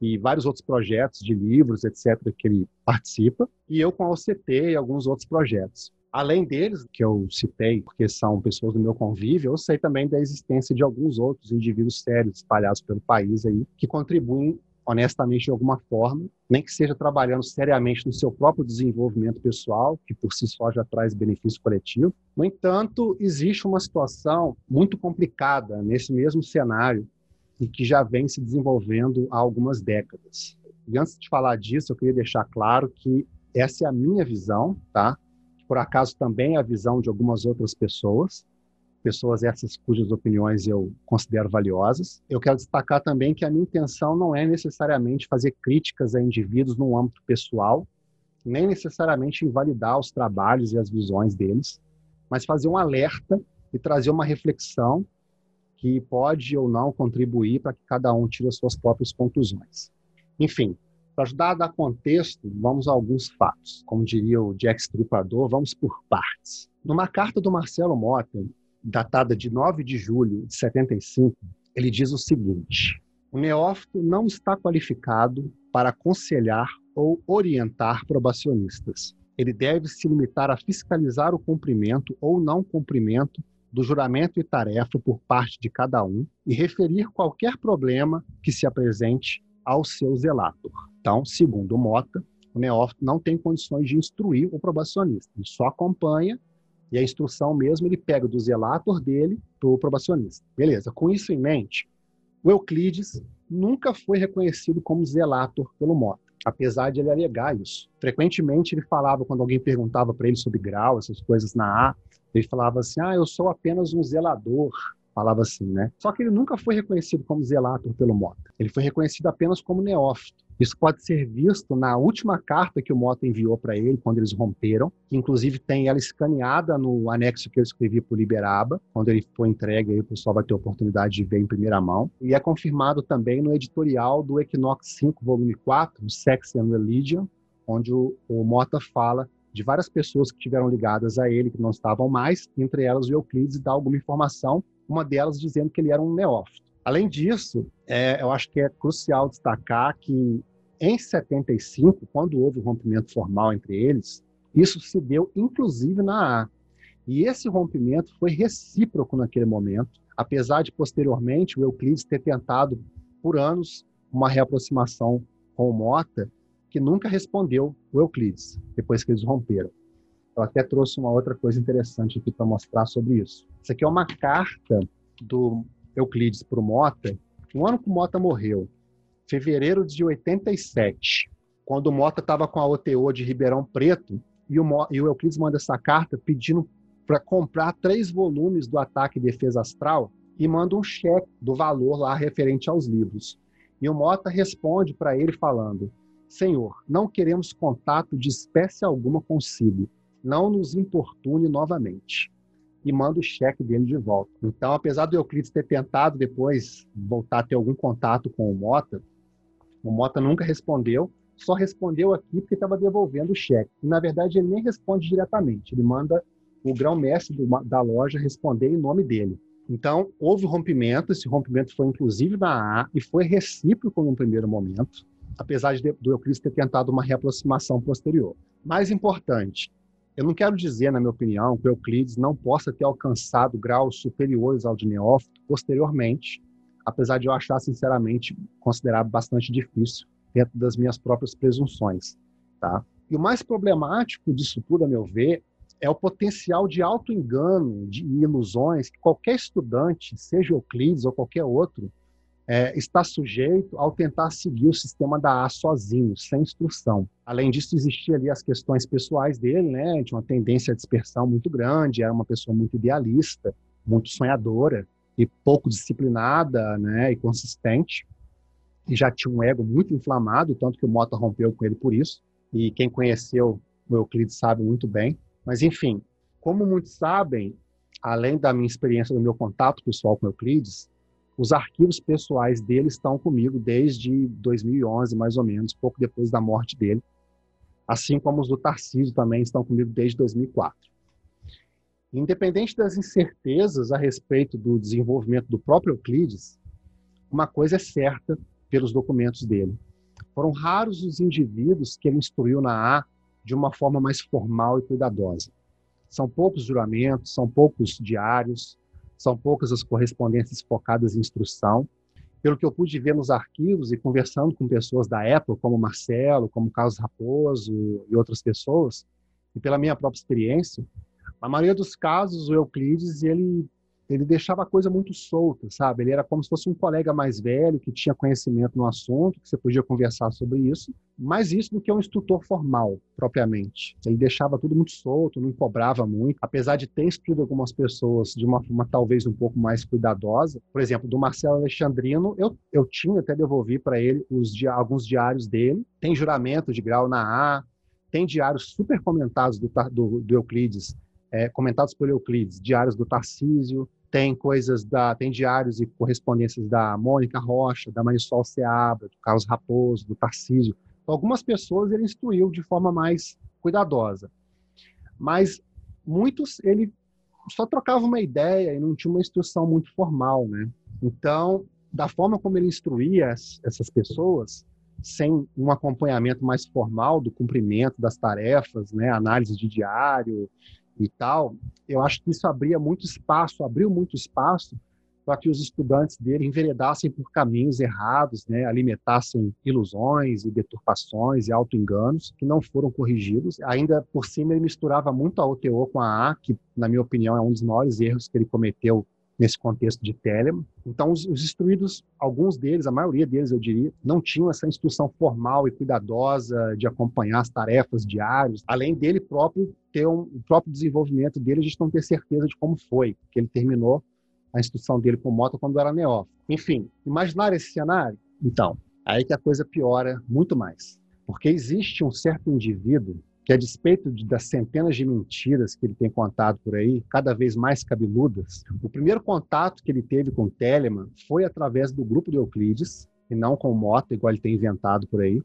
e vários outros projetos de livros, etc., que ele participa, e eu com a OCT e alguns outros projetos. Além deles, que eu citei, porque são pessoas do meu convívio, eu sei também da existência de alguns outros indivíduos sérios espalhados pelo país aí, que contribuem honestamente de alguma forma, nem que seja trabalhando seriamente no seu próprio desenvolvimento pessoal, que por si só já traz benefício coletivo. No entanto, existe uma situação muito complicada nesse mesmo cenário e que já vem se desenvolvendo há algumas décadas. E antes de falar disso, eu queria deixar claro que essa é a minha visão, tá? Por acaso também a visão de algumas outras pessoas, pessoas essas cujas opiniões eu considero valiosas. Eu quero destacar também que a minha intenção não é necessariamente fazer críticas a indivíduos no âmbito pessoal, nem necessariamente invalidar os trabalhos e as visões deles, mas fazer um alerta e trazer uma reflexão que pode ou não contribuir para que cada um tire as suas próprias conclusões. Enfim, para ajudar a dar contexto, vamos a alguns fatos. Como diria o Jack Stripador, vamos por partes. Numa carta do Marcelo Mota, datada de 9 de julho de 75, ele diz o seguinte: o neófito não está qualificado para aconselhar ou orientar probacionistas. Ele deve se limitar a fiscalizar o cumprimento ou não cumprimento do juramento e tarefa por parte de cada um e referir qualquer problema que se apresente ao seu zelator. Então, segundo Mota, o neófito não tem condições de instruir o probacionista, ele só acompanha e a instrução mesmo ele pega do zelator dele para o probacionista. Beleza, com isso em mente, o Euclides nunca foi reconhecido como zelator pelo Mota, apesar de ele alegar isso. Frequentemente ele falava, quando alguém perguntava para ele sobre grau, essas coisas na A, ele falava assim: ah, eu sou apenas um zelador. Falava assim, né? Só que ele nunca foi reconhecido como zelator pelo Mota. Ele foi reconhecido apenas como neófito. Isso pode ser visto na última carta que o Mota enviou para ele quando eles romperam, que inclusive tem ela escaneada no anexo que eu escrevi para o Liberaba, quando ele foi entregue, aí o pessoal vai ter a oportunidade de ver em primeira mão. E é confirmado também no editorial do Equinox 5, volume 4, Sex and Religion, onde o, o Mota fala de várias pessoas que tiveram ligadas a ele, que não estavam mais, entre elas o Euclides, dá alguma informação, uma delas dizendo que ele era um neófito. Além disso, é, eu acho que é crucial destacar que em 75, quando houve o rompimento formal entre eles, isso se deu inclusive na A. E esse rompimento foi recíproco naquele momento, apesar de posteriormente o Euclides ter tentado por anos uma reaproximação com o Mota, que nunca respondeu o Euclides, depois que eles romperam. Eu até trouxe uma outra coisa interessante aqui para mostrar sobre isso. Isso aqui é uma carta do Euclides para o Mota, um ano que o Mota morreu fevereiro de 87, quando o Mota estava com a OTO de Ribeirão Preto, e o, e o Euclides manda essa carta pedindo para comprar três volumes do Ataque e Defesa Astral e manda um cheque do valor lá referente aos livros. E o Mota responde para ele falando: Senhor, não queremos contato de espécie alguma consigo. Não nos importune novamente e manda o cheque dele de volta. Então, apesar do Euclides ter tentado depois voltar a ter algum contato com o Mota, o Mota nunca respondeu, só respondeu aqui porque estava devolvendo o cheque. E, na verdade, ele nem responde diretamente, ele manda o grão-mestre da loja responder em nome dele. Então, houve rompimento, esse rompimento foi inclusive na A e foi recíproco no primeiro momento, apesar de, do Euclides ter tentado uma reaproximação posterior. Mais importante, eu não quero dizer, na minha opinião, que Euclides não possa ter alcançado graus superiores ao de Neófito posteriormente, apesar de eu achar, sinceramente, considerar bastante difícil dentro das minhas próprias presunções. Tá? E o mais problemático disso tudo, a meu ver, é o potencial de auto-engano, de ilusões que qualquer estudante, seja Euclides ou qualquer outro, é, está sujeito ao tentar seguir o sistema da A sozinho, sem instrução. Além disso, existiam ali as questões pessoais dele, né? Tinha uma tendência à dispersão muito grande, era uma pessoa muito idealista, muito sonhadora e pouco disciplinada, né? E consistente. E já tinha um ego muito inflamado, tanto que o Mota rompeu com ele por isso. E quem conheceu o Euclides sabe muito bem. Mas, enfim, como muitos sabem, além da minha experiência, do meu contato pessoal com Euclides, os arquivos pessoais dele estão comigo desde 2011, mais ou menos, pouco depois da morte dele. Assim como os do Tarcísio também estão comigo desde 2004. Independente das incertezas a respeito do desenvolvimento do próprio Euclides, uma coisa é certa pelos documentos dele. Foram raros os indivíduos que ele instruiu na A de uma forma mais formal e cuidadosa. São poucos juramentos, são poucos diários, são poucas as correspondências focadas em instrução. Pelo que eu pude ver nos arquivos e conversando com pessoas da época, como Marcelo, como Carlos Raposo e outras pessoas, e pela minha própria experiência, a maioria dos casos, o Euclides, ele ele deixava a coisa muito solta, sabe? Ele era como se fosse um colega mais velho que tinha conhecimento no assunto, que você podia conversar sobre isso, mais isso do que um instrutor formal, propriamente. Ele deixava tudo muito solto, não cobrava muito, apesar de ter instruído algumas pessoas de uma forma talvez um pouco mais cuidadosa. Por exemplo, do Marcelo Alexandrino, eu, eu tinha até devolvi para ele os, alguns diários dele, tem juramento de grau na A, tem diários super comentados do, do, do Euclides, é, comentados por Euclides, diários do Tarcísio, tem coisas da tem diários e correspondências da Mônica Rocha, da Marisol Seabra, do Carlos Raposo, do Tarcísio. Então, algumas pessoas ele instruiu de forma mais cuidadosa, mas muitos ele só trocava uma ideia e não tinha uma instrução muito formal, né? Então, da forma como ele instruía essas pessoas, sem um acompanhamento mais formal do cumprimento das tarefas, né, análise de diário, e tal, eu acho que isso abria muito espaço, abriu muito espaço para que os estudantes dele enveredassem por caminhos errados, né, alimentassem ilusões e deturpações e autoenganos que não foram corrigidos. Ainda por cima ele misturava muito a OTO com a A, que na minha opinião é um dos maiores erros que ele cometeu nesse contexto de Telemann. Então, os, os, instruídos, alguns deles, a maioria deles, eu diria, não tinham essa instrução formal e cuidadosa de acompanhar as tarefas diárias, além dele próprio ter um, o próprio desenvolvimento dele, a gente não ter certeza de como foi, que ele terminou a instrução dele com moto quando era neófito. Enfim, imaginar esse cenário? Então, aí que a coisa piora muito mais. Porque existe um certo indivíduo que a despeito de, das centenas de mentiras que ele tem contado por aí, cada vez mais cabeludas, o primeiro contato que ele teve com Telemann foi através do grupo de Euclides, e não com Mota, igual ele tem inventado por aí.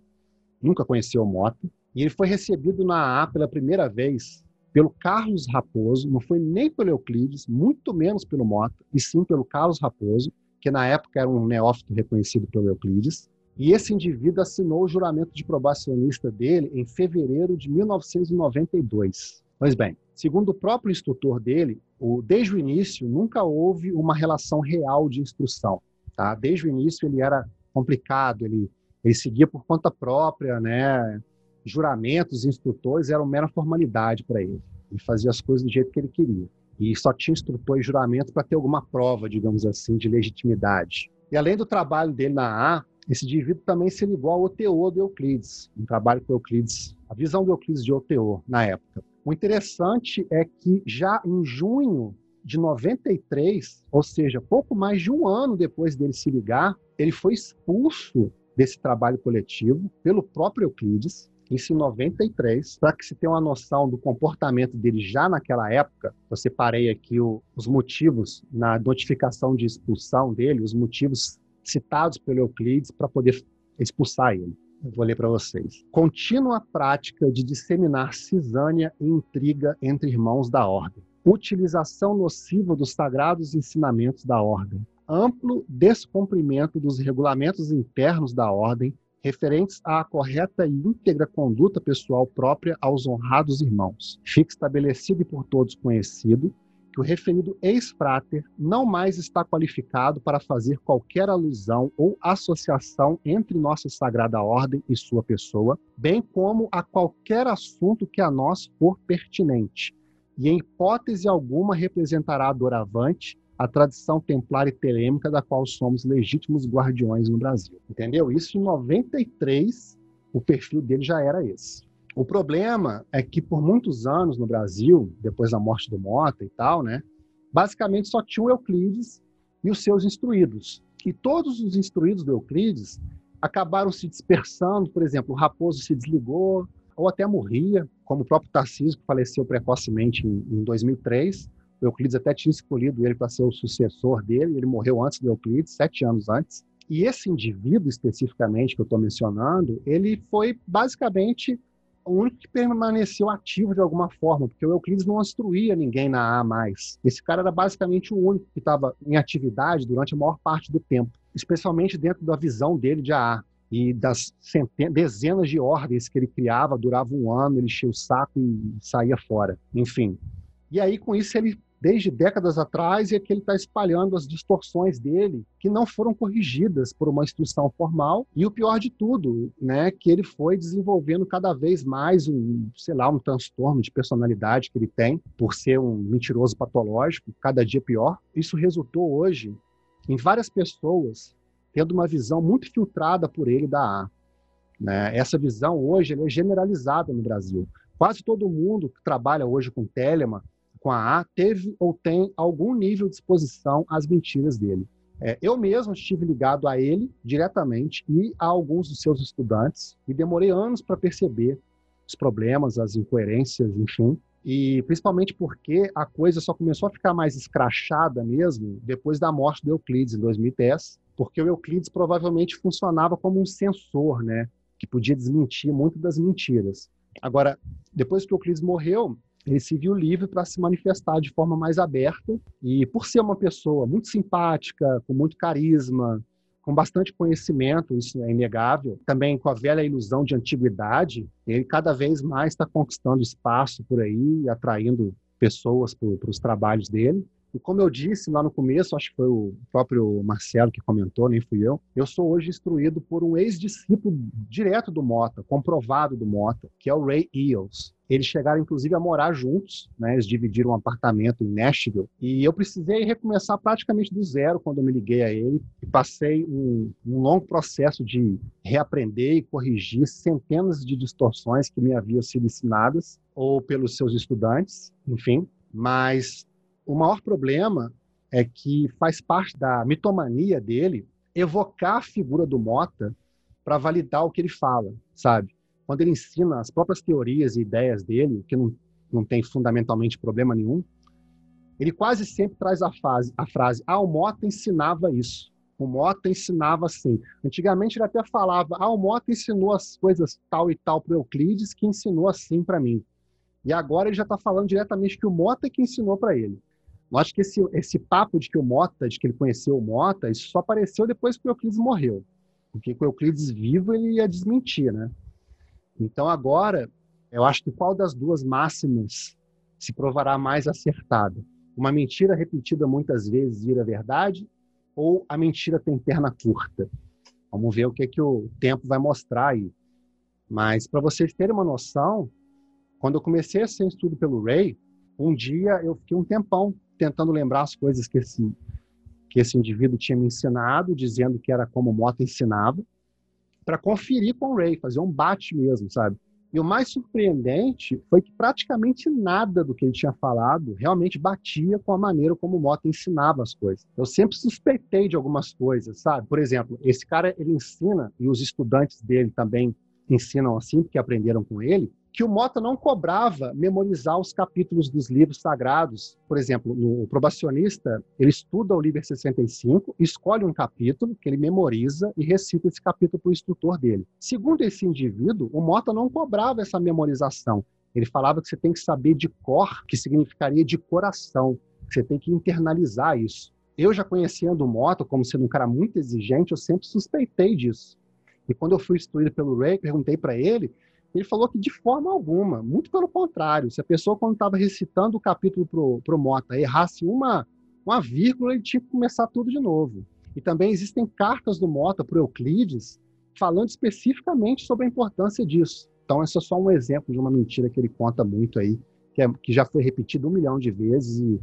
Nunca conheceu Mota. E ele foi recebido na A pela primeira vez pelo Carlos Raposo, não foi nem pelo Euclides, muito menos pelo Mota, e sim pelo Carlos Raposo, que na época era um neófito reconhecido pelo Euclides. E esse indivíduo assinou o juramento de probacionista dele em fevereiro de 1992. Pois bem, segundo o próprio instrutor dele, o, desde o início nunca houve uma relação real de instrução. Tá? Desde o início ele era complicado, ele, ele seguia por conta própria, né? juramentos, instrutores eram mera formalidade para ele. Ele fazia as coisas do jeito que ele queria. E só tinha instrutor e juramento para ter alguma prova, digamos assim, de legitimidade. E além do trabalho dele na A, esse indivíduo também se ligou ao OTO do Euclides, um trabalho com Euclides, a visão do Euclides de OTO na época. O interessante é que já em junho de 93, ou seja, pouco mais de um ano depois dele se ligar, ele foi expulso desse trabalho coletivo pelo próprio Euclides, isso em 93, para que se tenha uma noção do comportamento dele já naquela época, eu separei aqui o, os motivos na notificação de expulsão dele, os motivos citados pelo Euclides para poder expulsar ele. Eu vou ler para vocês. Contínua prática de disseminar cisânia e intriga entre irmãos da ordem. Utilização nociva dos sagrados ensinamentos da ordem. Amplo descumprimento dos regulamentos internos da ordem referentes à correta e íntegra conduta pessoal própria aos honrados irmãos. Fica estabelecido e por todos conhecido que o referido ex-frater não mais está qualificado para fazer qualquer alusão ou associação entre nossa sagrada ordem e sua pessoa, bem como a qualquer assunto que a nós for pertinente, e em hipótese alguma representará doravante a tradição templar e telêmica da qual somos legítimos guardiões no Brasil. Entendeu? Isso em 93, o perfil dele já era esse. O problema é que por muitos anos no Brasil, depois da morte do Mota e tal, né, basicamente só tinha o Euclides e os seus instruídos. E todos os instruídos do Euclides acabaram se dispersando, por exemplo, o Raposo se desligou ou até morria, como o próprio Tarcísio, que faleceu precocemente em, em 2003. O Euclides até tinha escolhido ele para ser o sucessor dele, ele morreu antes do Euclides, sete anos antes. E esse indivíduo especificamente que eu estou mencionando, ele foi basicamente o único que permaneceu ativo de alguma forma, porque o Euclides não instruía ninguém na A mais. Esse cara era basicamente o único que estava em atividade durante a maior parte do tempo, especialmente dentro da visão dele de AA. E das dezenas de ordens que ele criava, durava um ano, ele enchia o saco e saía fora. Enfim, E aí, com isso, ele desde décadas atrás e é que ele está espalhando as distorções dele que não foram corrigidas por uma instituição formal e o pior de tudo, né, que ele foi desenvolvendo cada vez mais um, sei lá, um transtorno de personalidade que ele tem por ser um mentiroso patológico, cada dia pior. Isso resultou hoje em várias pessoas tendo uma visão muito filtrada por ele da A. Né? Essa visão hoje é generalizada no Brasil. Quase todo mundo que trabalha hoje com Telema com a A teve ou tem algum nível de exposição às mentiras dele. É, eu mesmo estive ligado a ele diretamente e a alguns dos seus estudantes e demorei anos para perceber os problemas, as incoerências, enfim. E principalmente porque a coisa só começou a ficar mais escrachada mesmo depois da morte do Euclides em 2010, porque o Euclides provavelmente funcionava como um sensor, né, que podia desmentir muito das mentiras. Agora, depois que o Euclides morreu, ele se viu livre para se manifestar de forma mais aberta e por ser uma pessoa muito simpática, com muito carisma, com bastante conhecimento, isso é inegável, também com a velha ilusão de antiguidade, ele cada vez mais está conquistando espaço por aí, atraindo pessoas para os trabalhos dele. E como eu disse lá no começo, acho que foi o próprio Marcelo que comentou, nem fui eu, eu sou hoje instruído por um ex-discípulo direto do Mota, comprovado do Mota, que é o Ray Eels. Eles chegaram, inclusive, a morar juntos, né? Eles dividiram um apartamento em Nashville. E eu precisei recomeçar praticamente do zero quando eu me liguei a ele. E passei um, um longo processo de reaprender e corrigir centenas de distorções que me haviam sido ensinadas, ou pelos seus estudantes, enfim. Mas o maior problema é que faz parte da mitomania dele evocar a figura do Mota para validar o que ele fala, sabe? Quando ele ensina as próprias teorias e ideias dele, que não, não tem fundamentalmente problema nenhum, ele quase sempre traz a, fase, a frase: Ah, o Mota ensinava isso. O Mota ensinava assim. Antigamente ele até falava: Ah, o Mota ensinou as coisas tal e tal para Euclides, que ensinou assim para mim. E agora ele já está falando diretamente que o Mota é que ensinou para ele. Eu acho que esse, esse papo de que o Mota, de que ele conheceu o Mota, isso só apareceu depois que o Euclides morreu. Porque com o Euclides vivo ele ia desmentir, né? Então, agora, eu acho que qual das duas máximas se provará mais acertada? Uma mentira repetida muitas vezes vira verdade ou a mentira tem perna curta? Vamos ver o que, é que o tempo vai mostrar aí. Mas, para vocês terem uma noção, quando eu comecei a ser estudo pelo Ray, um dia eu fiquei um tempão tentando lembrar as coisas que esse, que esse indivíduo tinha me ensinado, dizendo que era como Mota ensinava para conferir com o Ray, fazer um bate mesmo, sabe? E o mais surpreendente foi que praticamente nada do que ele tinha falado realmente batia com a maneira como o Mota ensinava as coisas. Eu sempre suspeitei de algumas coisas, sabe? Por exemplo, esse cara ele ensina e os estudantes dele também ensinam assim, porque aprenderam com ele, que o Mota não cobrava memorizar os capítulos dos livros sagrados. Por exemplo, no probacionista, ele estuda o livro 65, escolhe um capítulo que ele memoriza e recita esse capítulo para o instrutor dele. Segundo esse indivíduo, o Mota não cobrava essa memorização. Ele falava que você tem que saber de cor, que significaria de coração. Você tem que internalizar isso. Eu já conhecendo o Mota como sendo um cara muito exigente, eu sempre suspeitei disso. E quando eu fui instruído pelo Ray, perguntei para ele, ele falou que de forma alguma, muito pelo contrário, se a pessoa, quando estava recitando o capítulo para o Mota, errasse uma, uma vírgula, ele tinha que começar tudo de novo. E também existem cartas do Mota para Euclides falando especificamente sobre a importância disso. Então, esse é só um exemplo de uma mentira que ele conta muito aí, que, é, que já foi repetido um milhão de vezes e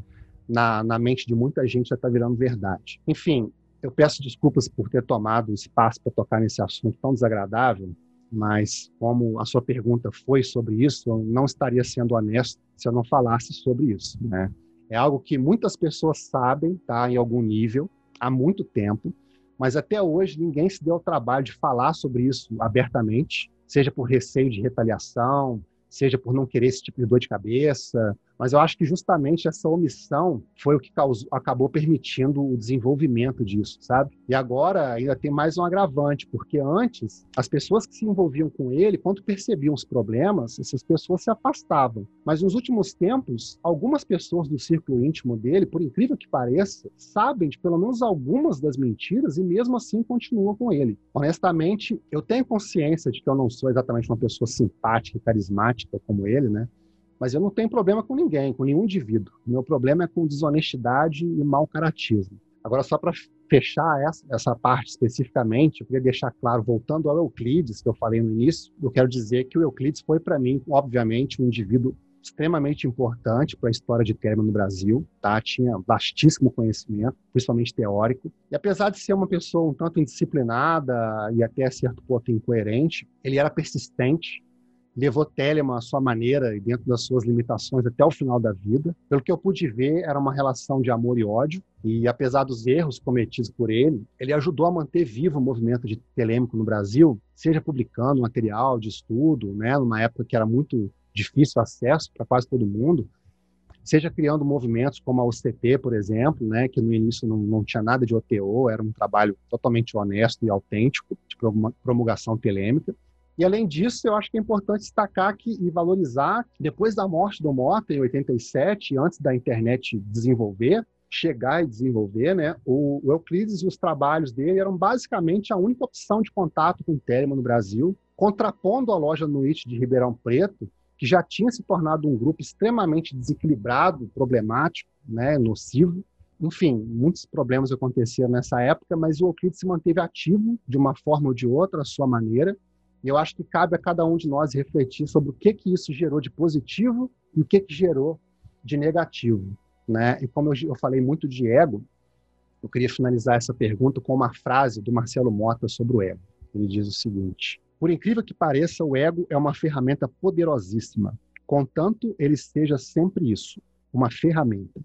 na, na mente de muita gente já está virando verdade. Enfim, eu peço desculpas por ter tomado espaço para tocar nesse assunto tão desagradável, mas como a sua pergunta foi sobre isso, eu não estaria sendo honesto se eu não falasse sobre isso, né? É algo que muitas pessoas sabem, tá, em algum nível, há muito tempo, mas até hoje ninguém se deu ao trabalho de falar sobre isso abertamente, seja por receio de retaliação, seja por não querer esse tipo de dor de cabeça, mas eu acho que justamente essa omissão foi o que causou, acabou permitindo o desenvolvimento disso, sabe? E agora ainda tem mais um agravante, porque antes as pessoas que se envolviam com ele, quando percebiam os problemas, essas pessoas se afastavam. Mas nos últimos tempos, algumas pessoas do círculo íntimo dele, por incrível que pareça, sabem de pelo menos algumas das mentiras e mesmo assim continuam com ele. Honestamente, eu tenho consciência de que eu não sou exatamente uma pessoa simpática e carismática como ele, né? Mas eu não tenho problema com ninguém, com nenhum indivíduo. Meu problema é com desonestidade e mau caratismo. Agora, só para fechar essa, essa parte especificamente, eu queria deixar claro, voltando ao Euclides, que eu falei no início, eu quero dizer que o Euclides foi, para mim, obviamente, um indivíduo extremamente importante para a história de Telemann no Brasil, tá? Tinha vastíssimo conhecimento, principalmente teórico. E apesar de ser uma pessoa um tanto indisciplinada e até certo ponto incoerente, ele era persistente, levou Telemann à sua maneira e dentro das suas limitações até o final da vida. Pelo que eu pude ver, era uma relação de amor e ódio. E apesar dos erros cometidos por ele, ele ajudou a manter vivo o movimento de telêmico no Brasil, seja publicando material de estudo, né, numa época que era muito difícil acesso para quase todo mundo, seja criando movimentos como a UCT, por exemplo, né, que no início não, não tinha nada de OTO, era um trabalho totalmente honesto e autêntico de promulgação telêmica, e além disso, eu acho que é importante destacar que, e valorizar que depois da morte do Mota, em 87, antes da internet desenvolver, chegar e desenvolver, né, o, o Euclides e os trabalhos dele eram basicamente a única opção de contato com o Telemann no Brasil, contrapondo a loja Nuit de Ribeirão Preto, que já tinha se tornado um grupo extremamente desequilibrado, problemático, né, nocivo. Enfim, muitos problemas aconteceram nessa época, mas o Euclides se manteve ativo de uma forma ou de outra, à sua maneira, e eu acho que cabe a cada um de nós refletir sobre o que que isso gerou de positivo e o que que gerou de negativo, né? E como eu, eu falei muito de ego, eu queria finalizar essa pergunta com uma frase do Marcelo Mota sobre o ego. Ele diz o seguinte: Por incrível que pareça, o ego é uma ferramenta poderosíssima, contanto ele seja sempre isso, uma ferramenta.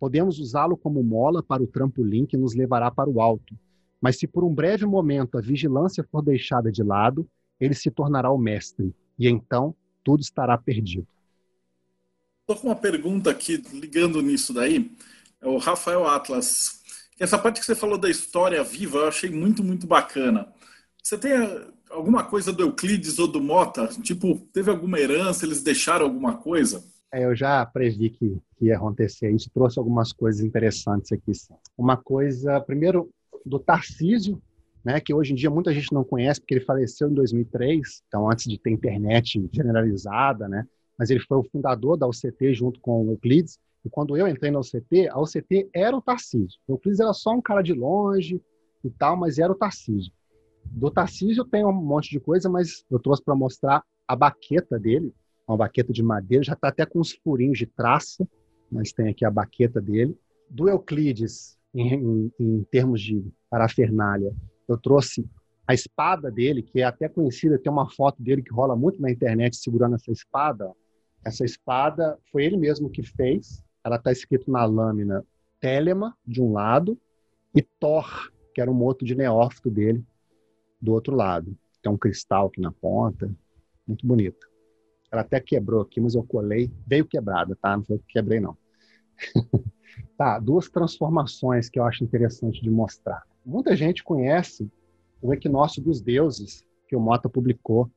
Podemos usá-lo como mola para o trampolim que nos levará para o alto, mas se por um breve momento a vigilância for deixada de lado, ele se tornará o mestre, e então tudo estará perdido. Estou com uma pergunta aqui, ligando nisso daí. É o Rafael Atlas. Essa parte que você falou da história viva, eu achei muito, muito bacana. Você tem alguma coisa do Euclides ou do Mota? Tipo, teve alguma herança, eles deixaram alguma coisa? É, eu já previ que, que ia acontecer isso, trouxe algumas coisas interessantes aqui. Uma coisa, primeiro, do Tarcísio, né, que hoje em dia muita gente não conhece, porque ele faleceu em 2003, então antes de ter internet generalizada, né, mas ele foi o fundador da UCT junto com o Euclides, e quando eu entrei na UCT, a UCT era o Tarcísio. O Euclides era só um cara de longe e tal, mas era o Tarcísio. Do Tarcísio tem um monte de coisa, mas eu trouxe para mostrar a baqueta dele, uma baqueta de madeira, já está até com uns furinhos de traça, mas tem aqui a baqueta dele. Do Euclides, em, em, em termos de parafernália, eu trouxe a espada dele, que é até conhecida, tem uma foto dele que rola muito na internet segurando essa espada. Essa espada foi ele mesmo que fez. Ela está escrito na lâmina Telema, de um lado, e Thor, que era um moto de neófito dele, do outro lado. Tem um cristal aqui na ponta, muito bonita. Ela até quebrou aqui, mas eu colei. Veio quebrada, tá? Não foi que quebrei, não. tá, duas transformações que eu acho interessante de mostrar. Muita gente conhece o Equinócio dos Deuses, que o Mota publicou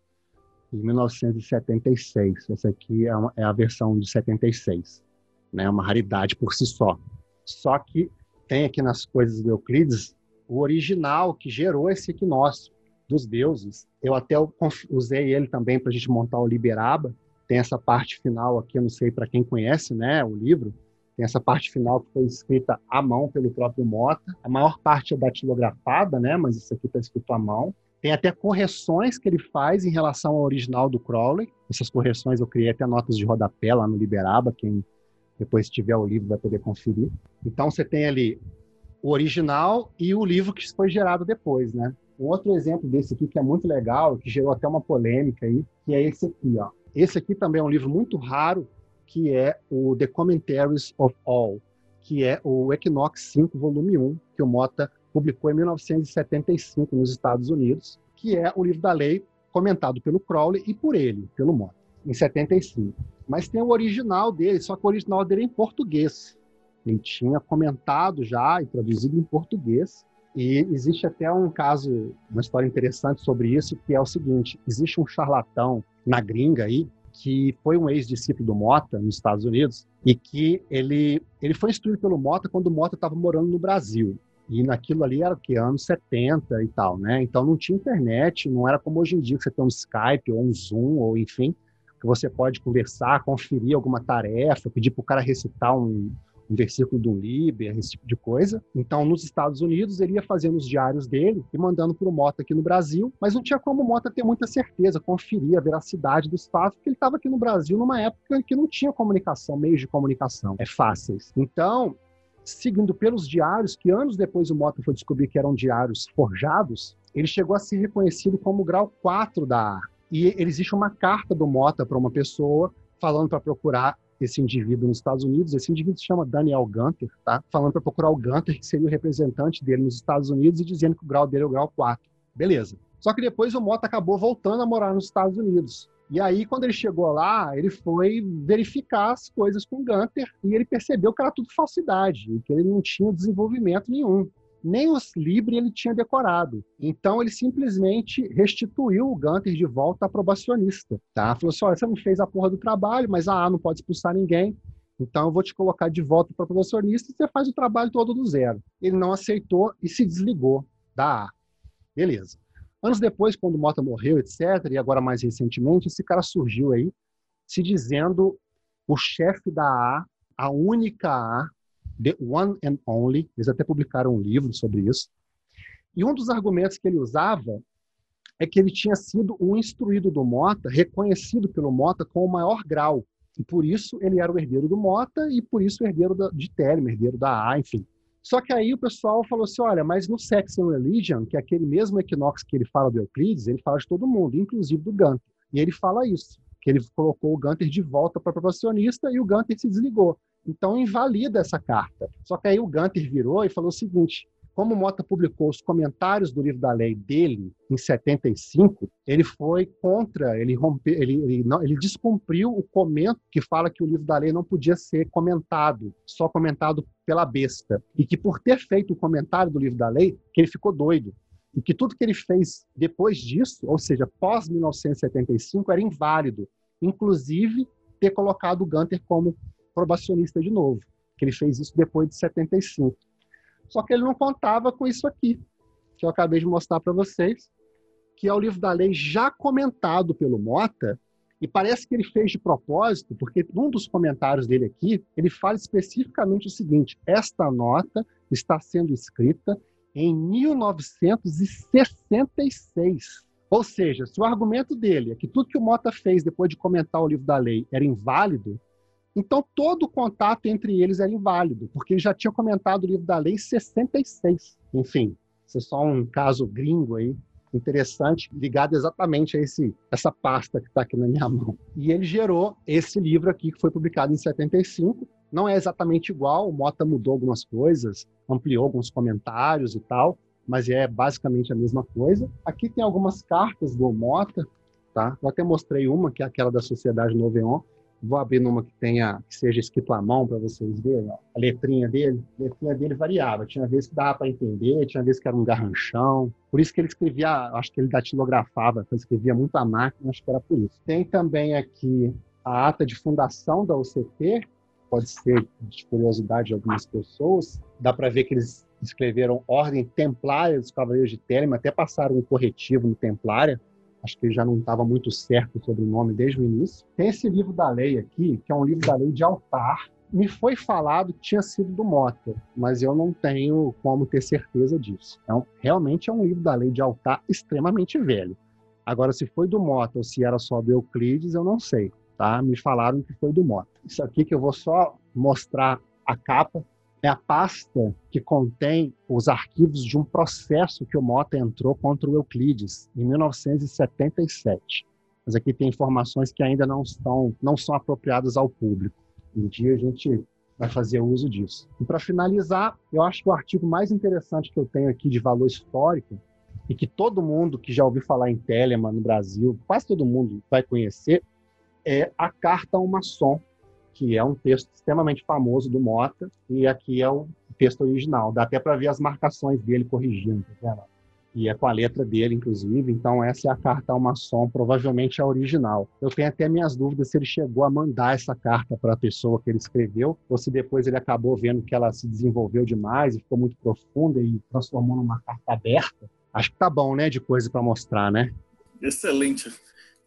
em 1976. Essa aqui é, uma, é a versão de 76, né? uma raridade por si só. Só que tem aqui nas coisas do Euclides o original que gerou esse equinócio dos deuses. Eu até usei ele também para a gente montar o Liberaba. Tem essa parte final aqui, eu não sei para quem conhece, né, o livro, tem essa parte final que foi escrita à mão pelo próprio Mota. A maior parte é datilografada, né? Mas isso aqui está escrito à mão. Tem até correções que ele faz em relação ao original do Crowley. Essas correções eu criei até notas de rodapé lá no Liberaba. Quem depois tiver o livro vai poder conferir. Então você tem ali o original e o livro que foi gerado depois, né? Um outro exemplo desse aqui que é muito legal, que gerou até uma polêmica aí, que é esse aqui, ó. Esse aqui também é um livro muito raro que é o The Commentaries of All, que é o Equinox 5, volume 1, que o Mota publicou em 1975 nos Estados Unidos, que é o livro da lei comentado pelo Crowley e por ele, pelo Mota, em 75. Mas tem o original dele, só que o original dele é em português. Ele tinha comentado já e traduzido em português. E existe até um caso, uma história interessante sobre isso, que é o seguinte: existe um charlatão na gringa aí, que foi um ex-discípulo do Mota nos Estados Unidos e que ele, ele foi instruído pelo Mota quando o Mota estava morando no Brasil. E naquilo ali era o que? Anos 70 e tal, né? Então não tinha internet, não era como hoje em dia que você tem um Skype ou um Zoom ou enfim. que você pode conversar, conferir alguma tarefa, pedir para o cara recitar um, um versículo do Liber, esse tipo de coisa. Então, nos Estados Unidos, ele ia fazendo os diários dele e mandando para o Mota aqui no Brasil, mas não tinha como o Mota ter muita certeza, conferir a veracidade dos fatos, porque ele estava aqui no Brasil numa época que não tinha comunicação, meios de comunicação é fáceis. Então, seguindo pelos diários, que anos depois o Mota foi descobrir que eram diários forjados, ele chegou a ser reconhecido como grau 4 da A. E existe uma carta do Mota para uma pessoa falando para procurar esse indivíduo nos Estados Unidos. Esse indivíduo se chama Daniel Gunter, tá? Falando para procurar o Gunter, que seria o representante dele nos Estados Unidos, e dizendo que o grau dele é o grau 4. Beleza. Só que depois o Mota acabou voltando a morar nos Estados Unidos. E aí, quando ele chegou lá, ele foi verificar as coisas com o Gunter e ele percebeu que era tudo falsidade, que ele não tinha desenvolvimento nenhum nem os Libre ele tinha decorado. Então ele simplesmente restituiu o Gunter de volta a probacionista. Tá? Falou assim: olha, você não fez a porra do trabalho, mas a A não pode expulsar ninguém. Então eu vou te colocar de volta para probacionista e você faz o trabalho todo do zero. Ele não aceitou e se desligou da A. Beleza. Anos depois, quando Mota morreu, etc., e agora mais recentemente, esse cara surgiu aí se dizendo o chefe da A, a única A The One and Only. Eles até publicaram um livro sobre isso. E um dos argumentos que ele usava é que ele tinha sido um instruído do Mota, reconhecido pelo Mota com o maior grau. E por isso ele era o herdeiro do Mota e por isso o herdeiro da, de Telemann, herdeiro da A, enfim. Só que aí o pessoal falou assim: olha, mas no Sex and Religion, que é aquele mesmo equinox que ele fala do Euclides, ele fala de todo mundo, inclusive do Gunter. E ele fala isso, que ele colocou o Gunter de volta para proporcionista e o Gunter se desligou. Então invalida essa carta. Só que aí o Gunter virou e falou o seguinte: como Mota publicou os comentários do livro da lei dele em 75, ele foi contra, ele rompeu, ele, ele, não, ele descumpriu o comento que fala que o livro da lei não podia ser comentado, só comentado pela besta. E que por ter feito o comentário do livro da lei, que ele ficou doido. E que tudo que ele fez depois disso, ou seja, pós 1975, era inválido. Inclusive ter colocado o Gunter como probacionista de novo, que ele fez isso depois de 75. Só que ele não contava com isso aqui, que eu acabei de mostrar para vocês, que é o livro da lei já comentado pelo Mota, e parece que ele fez de propósito, porque num dos comentários dele aqui, ele fala especificamente o seguinte: esta nota está sendo escrita em 1966. Ou seja, se o argumento dele é que tudo que o Mota fez depois de comentar o livro da lei era inválido, então, todo o contato entre eles era inválido, porque ele já tinha comentado o livro da lei em 66. Enfim, isso é só um caso gringo aí, interessante, ligado exatamente a esse, essa pasta que está aqui na minha mão. E ele gerou esse livro aqui, que foi publicado em 75. Não é exatamente igual, o Mota mudou algumas coisas, ampliou alguns comentários e tal, mas é basicamente a mesma coisa. Aqui tem algumas cartas do Mota, tá? Eu até mostrei uma, que é aquela da Sociedade Noveon, Vou abrir numa que tenha que seja escrito à mão para vocês verem. Ó. A letrinha dele, a letrinha dele variava. Tinha vezes que dava para entender, tinha vezes que era um garranchão. Por isso que ele escrevia, acho que ele datilografava, ele escrevia muito à máquina, acho que era por isso. Tem também aqui a ata de fundação da UCT, pode ser de curiosidade de algumas pessoas. Dá para ver que eles escreveram Ordem Templária dos Cavaleiros de Telema, até passaram um corretivo no Templária, acho que já não estava muito certo sobre o nome desde o início. Tem esse livro da lei aqui, que é um livro da lei de altar. Me foi falado que tinha sido do Mota, mas eu não tenho como ter certeza disso. Então, realmente é um livro da lei de altar extremamente velho. Agora, se foi do Mota ou se era só do Euclides, eu não sei. Tá? Me falaram que foi do Mota. Isso aqui que eu vou só mostrar a capa é a pasta que contém os arquivos de um processo que o Mota entrou contra o Euclides em 1977. Mas aqui tem informações que ainda não estão não são apropriadas ao público. Um dia a gente vai fazer uso disso. E para finalizar, eu acho que o artigo mais interessante que eu tenho aqui de valor histórico e que todo mundo que já ouviu falar em Telemann no Brasil, quase todo mundo vai conhecer, é a Carta ao Maçom, que é um texto extremamente famoso do Mota, e aqui é o texto original. Dá até para ver as marcações dele corrigindo, tá e é com a letra dele, inclusive. Então, essa é a carta ao maçom, provavelmente a original. Eu tenho até minhas dúvidas se ele chegou a mandar essa carta para a pessoa que ele escreveu, ou se depois ele acabou vendo que ela se desenvolveu demais e ficou muito profunda e transformou numa carta aberta. Acho que tá bom, né, de coisa para mostrar, né? Excelente.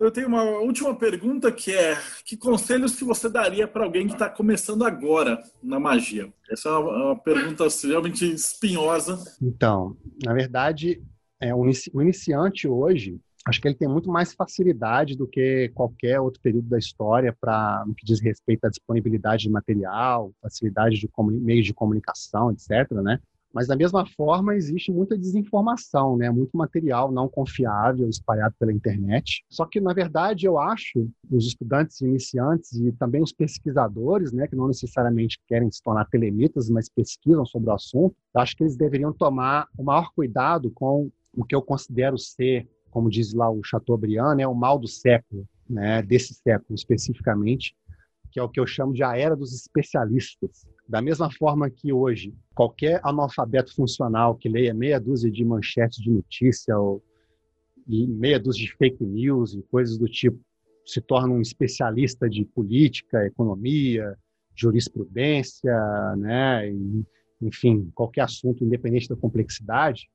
Eu tenho uma última pergunta que é: que conselhos que você daria para alguém que está começando agora na magia? Essa é uma, uma pergunta realmente espinhosa. Então, na verdade, é, o iniciante hoje acho que ele tem muito mais facilidade do que qualquer outro período da história para no que diz respeito à disponibilidade de material, facilidade de meios de comunicação, etc. Né? Mas da mesma forma existe muita desinformação, né? Muito material não confiável espalhado pela internet. Só que na verdade eu acho os estudantes iniciantes e também os pesquisadores, né, que não necessariamente querem se tornar telemitas, mas pesquisam sobre o assunto, acho que eles deveriam tomar o maior cuidado com o que eu considero ser como diz lá o Chateaubriand, é o mal do século, né, desse século especificamente, que é o que eu chamo de a era dos especialistas. Da mesma forma que hoje, qualquer analfabeto funcional que leia meia dúzia de manchetes de notícia ou meia dúzia de fake news e coisas do tipo se torna um especialista de política, economia, jurisprudência, né, enfim, qualquer assunto independente da complexidade,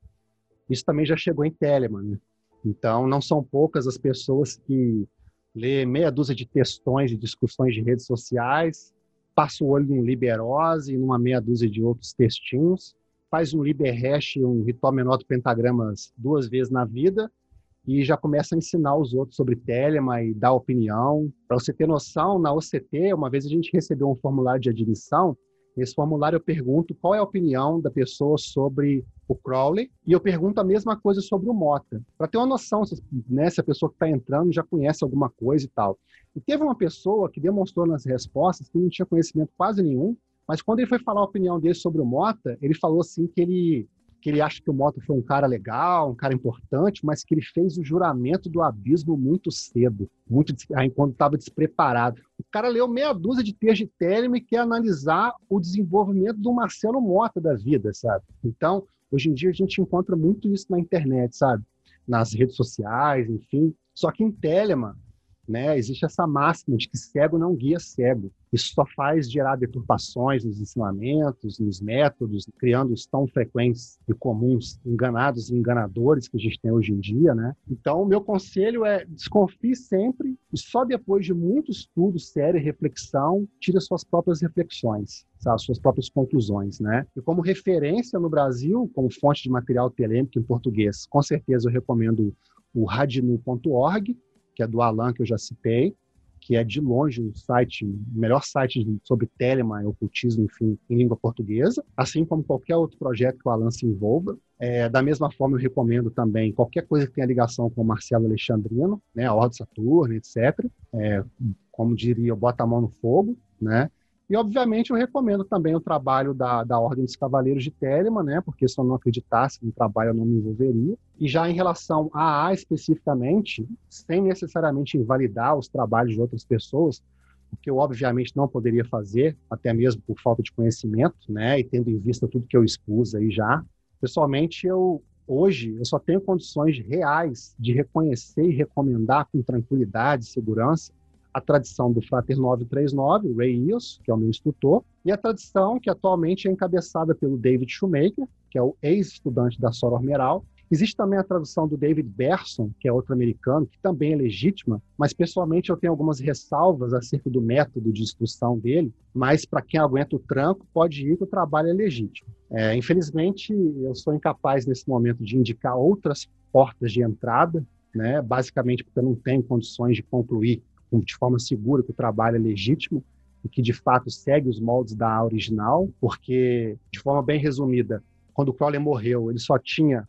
isso também já chegou em Telemann. Né? Então, não são poucas as pessoas que lê meia dúzia de textões e discussões de redes sociais, passa o olho num Liberose e numa meia dúzia de outros textinhos, faz um Liberhash, um ritual menor do pentagramas duas vezes na vida e já começa a ensinar os outros sobre Telema e dar opinião. Para você ter noção, na OCT, uma vez a gente recebeu um formulário de admissão Nesse formulário eu pergunto qual é a opinião da pessoa sobre o Crowley e eu pergunto a mesma coisa sobre o Mota, para ter uma noção se, né, se a pessoa que está entrando já conhece alguma coisa e tal. E teve uma pessoa que demonstrou nas respostas que não tinha conhecimento quase nenhum, mas quando ele foi falar a opinião dele sobre o Mota, ele falou assim que ele que ele acha que o Mota foi um cara legal, um cara importante, mas que ele fez o juramento do abismo muito cedo, muito enquanto estava despreparado. O cara leu meia dúzia de textos de Telema e quer analisar o desenvolvimento do Marcelo Mota da vida, sabe? Então, hoje em dia a gente encontra muito isso na internet, sabe? Nas redes sociais, enfim. Só que em Telema, né? Existe essa máxima de que cego não guia cego. Isso só faz gerar deturpações nos ensinamentos, nos métodos, criando os tão frequentes e comuns enganados e enganadores que a gente tem hoje em dia, né? Então, o meu conselho é desconfie sempre e só depois de muito estudo, sério e reflexão, tire suas próprias reflexões, sabe? suas próprias conclusões, né? E como referência no Brasil, como fonte de material telêmico em português, com certeza eu recomendo o radinu.org, que é do Alan, que eu já citei, que é de longe o site, o melhor site sobre telema ocultismo, enfim, em língua portuguesa, assim como qualquer outro projeto que o Alan se envolva. É, da mesma forma, eu recomendo também qualquer coisa que tenha ligação com o Marcelo Alexandrino, né, a Ordem Saturno, etc. É, como diria, bota a mão no fogo, né? E, obviamente, eu recomendo também o trabalho da, da Ordem dos Cavaleiros de Telemann, né? porque se eu não acreditasse no trabalho, eu não me envolveria. E já em relação a A especificamente, sem necessariamente invalidar os trabalhos de outras pessoas, o que eu obviamente não poderia fazer, até mesmo por falta de conhecimento, né? E tendo em vista tudo que eu expus aí já. Pessoalmente, eu hoje eu só tenho condições reais de reconhecer e recomendar com tranquilidade segurança a tradição do Frater 939, o Ray Eels, que é o meu instrutor, e a tradição que atualmente é encabeçada pelo David Shoemaker, que é o ex-estudante da Soror Meral. Existe também a tradução do David Berson, que é outro americano, que também é legítima, mas pessoalmente eu tenho algumas ressalvas acerca do método de instrução dele, mas para quem aguenta o tranco, pode ir que o trabalho é legítimo. É, infelizmente, eu sou incapaz nesse momento de indicar outras portas de entrada, né, basicamente porque eu não tenho condições de concluir de forma segura que o trabalho é legítimo e que de fato segue os moldes da original, porque de forma bem resumida, quando Crowley morreu, ele só tinha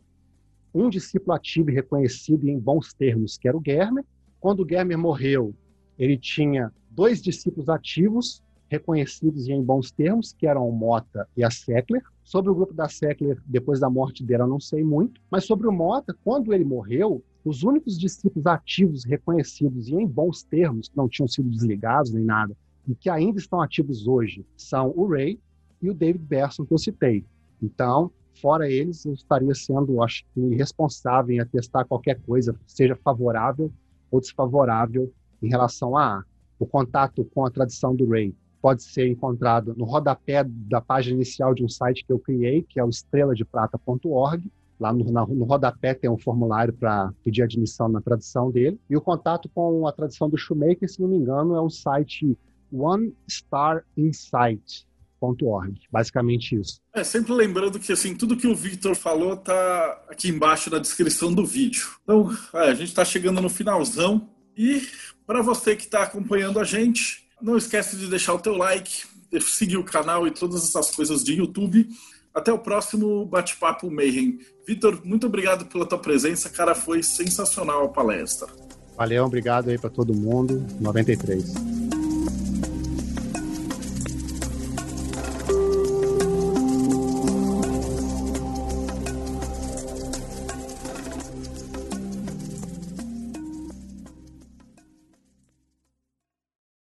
um discípulo ativo e reconhecido em bons termos, que era o Germer. Quando o Germer morreu, ele tinha dois discípulos ativos reconhecidos e em bons termos, que eram o Mota e a Seckler. Sobre o grupo da Seckler, depois da morte dela, eu não sei muito, mas sobre o Mota, quando ele morreu, os únicos discípulos ativos, reconhecidos e em bons termos, que não tinham sido desligados nem nada, e que ainda estão ativos hoje, são o Ray e o David Berson, que eu citei. Então, fora eles, eu estaria sendo, acho que, irresponsável em atestar qualquer coisa, seja favorável ou desfavorável em relação a o contato com a tradição do Ray. Pode ser encontrado no rodapé da página inicial de um site que eu criei, que é o estreladeprata.org, Lá no, no rodapé tem um formulário para pedir admissão na tradução dele. E o contato com a tradução do Shoemaker, se não me engano, é um site One Star Insight. Org, basicamente isso. É, sempre lembrando que assim, tudo que o Victor falou tá aqui embaixo na descrição do vídeo. Então, é, a gente está chegando no finalzão e para você que está acompanhando a gente, não esquece de deixar o teu like, seguir o canal e todas essas coisas de YouTube. Até o próximo bate-papo Mayhem. Vitor, muito obrigado pela tua presença, cara, foi sensacional a palestra. Valeu, obrigado aí para todo mundo. 93.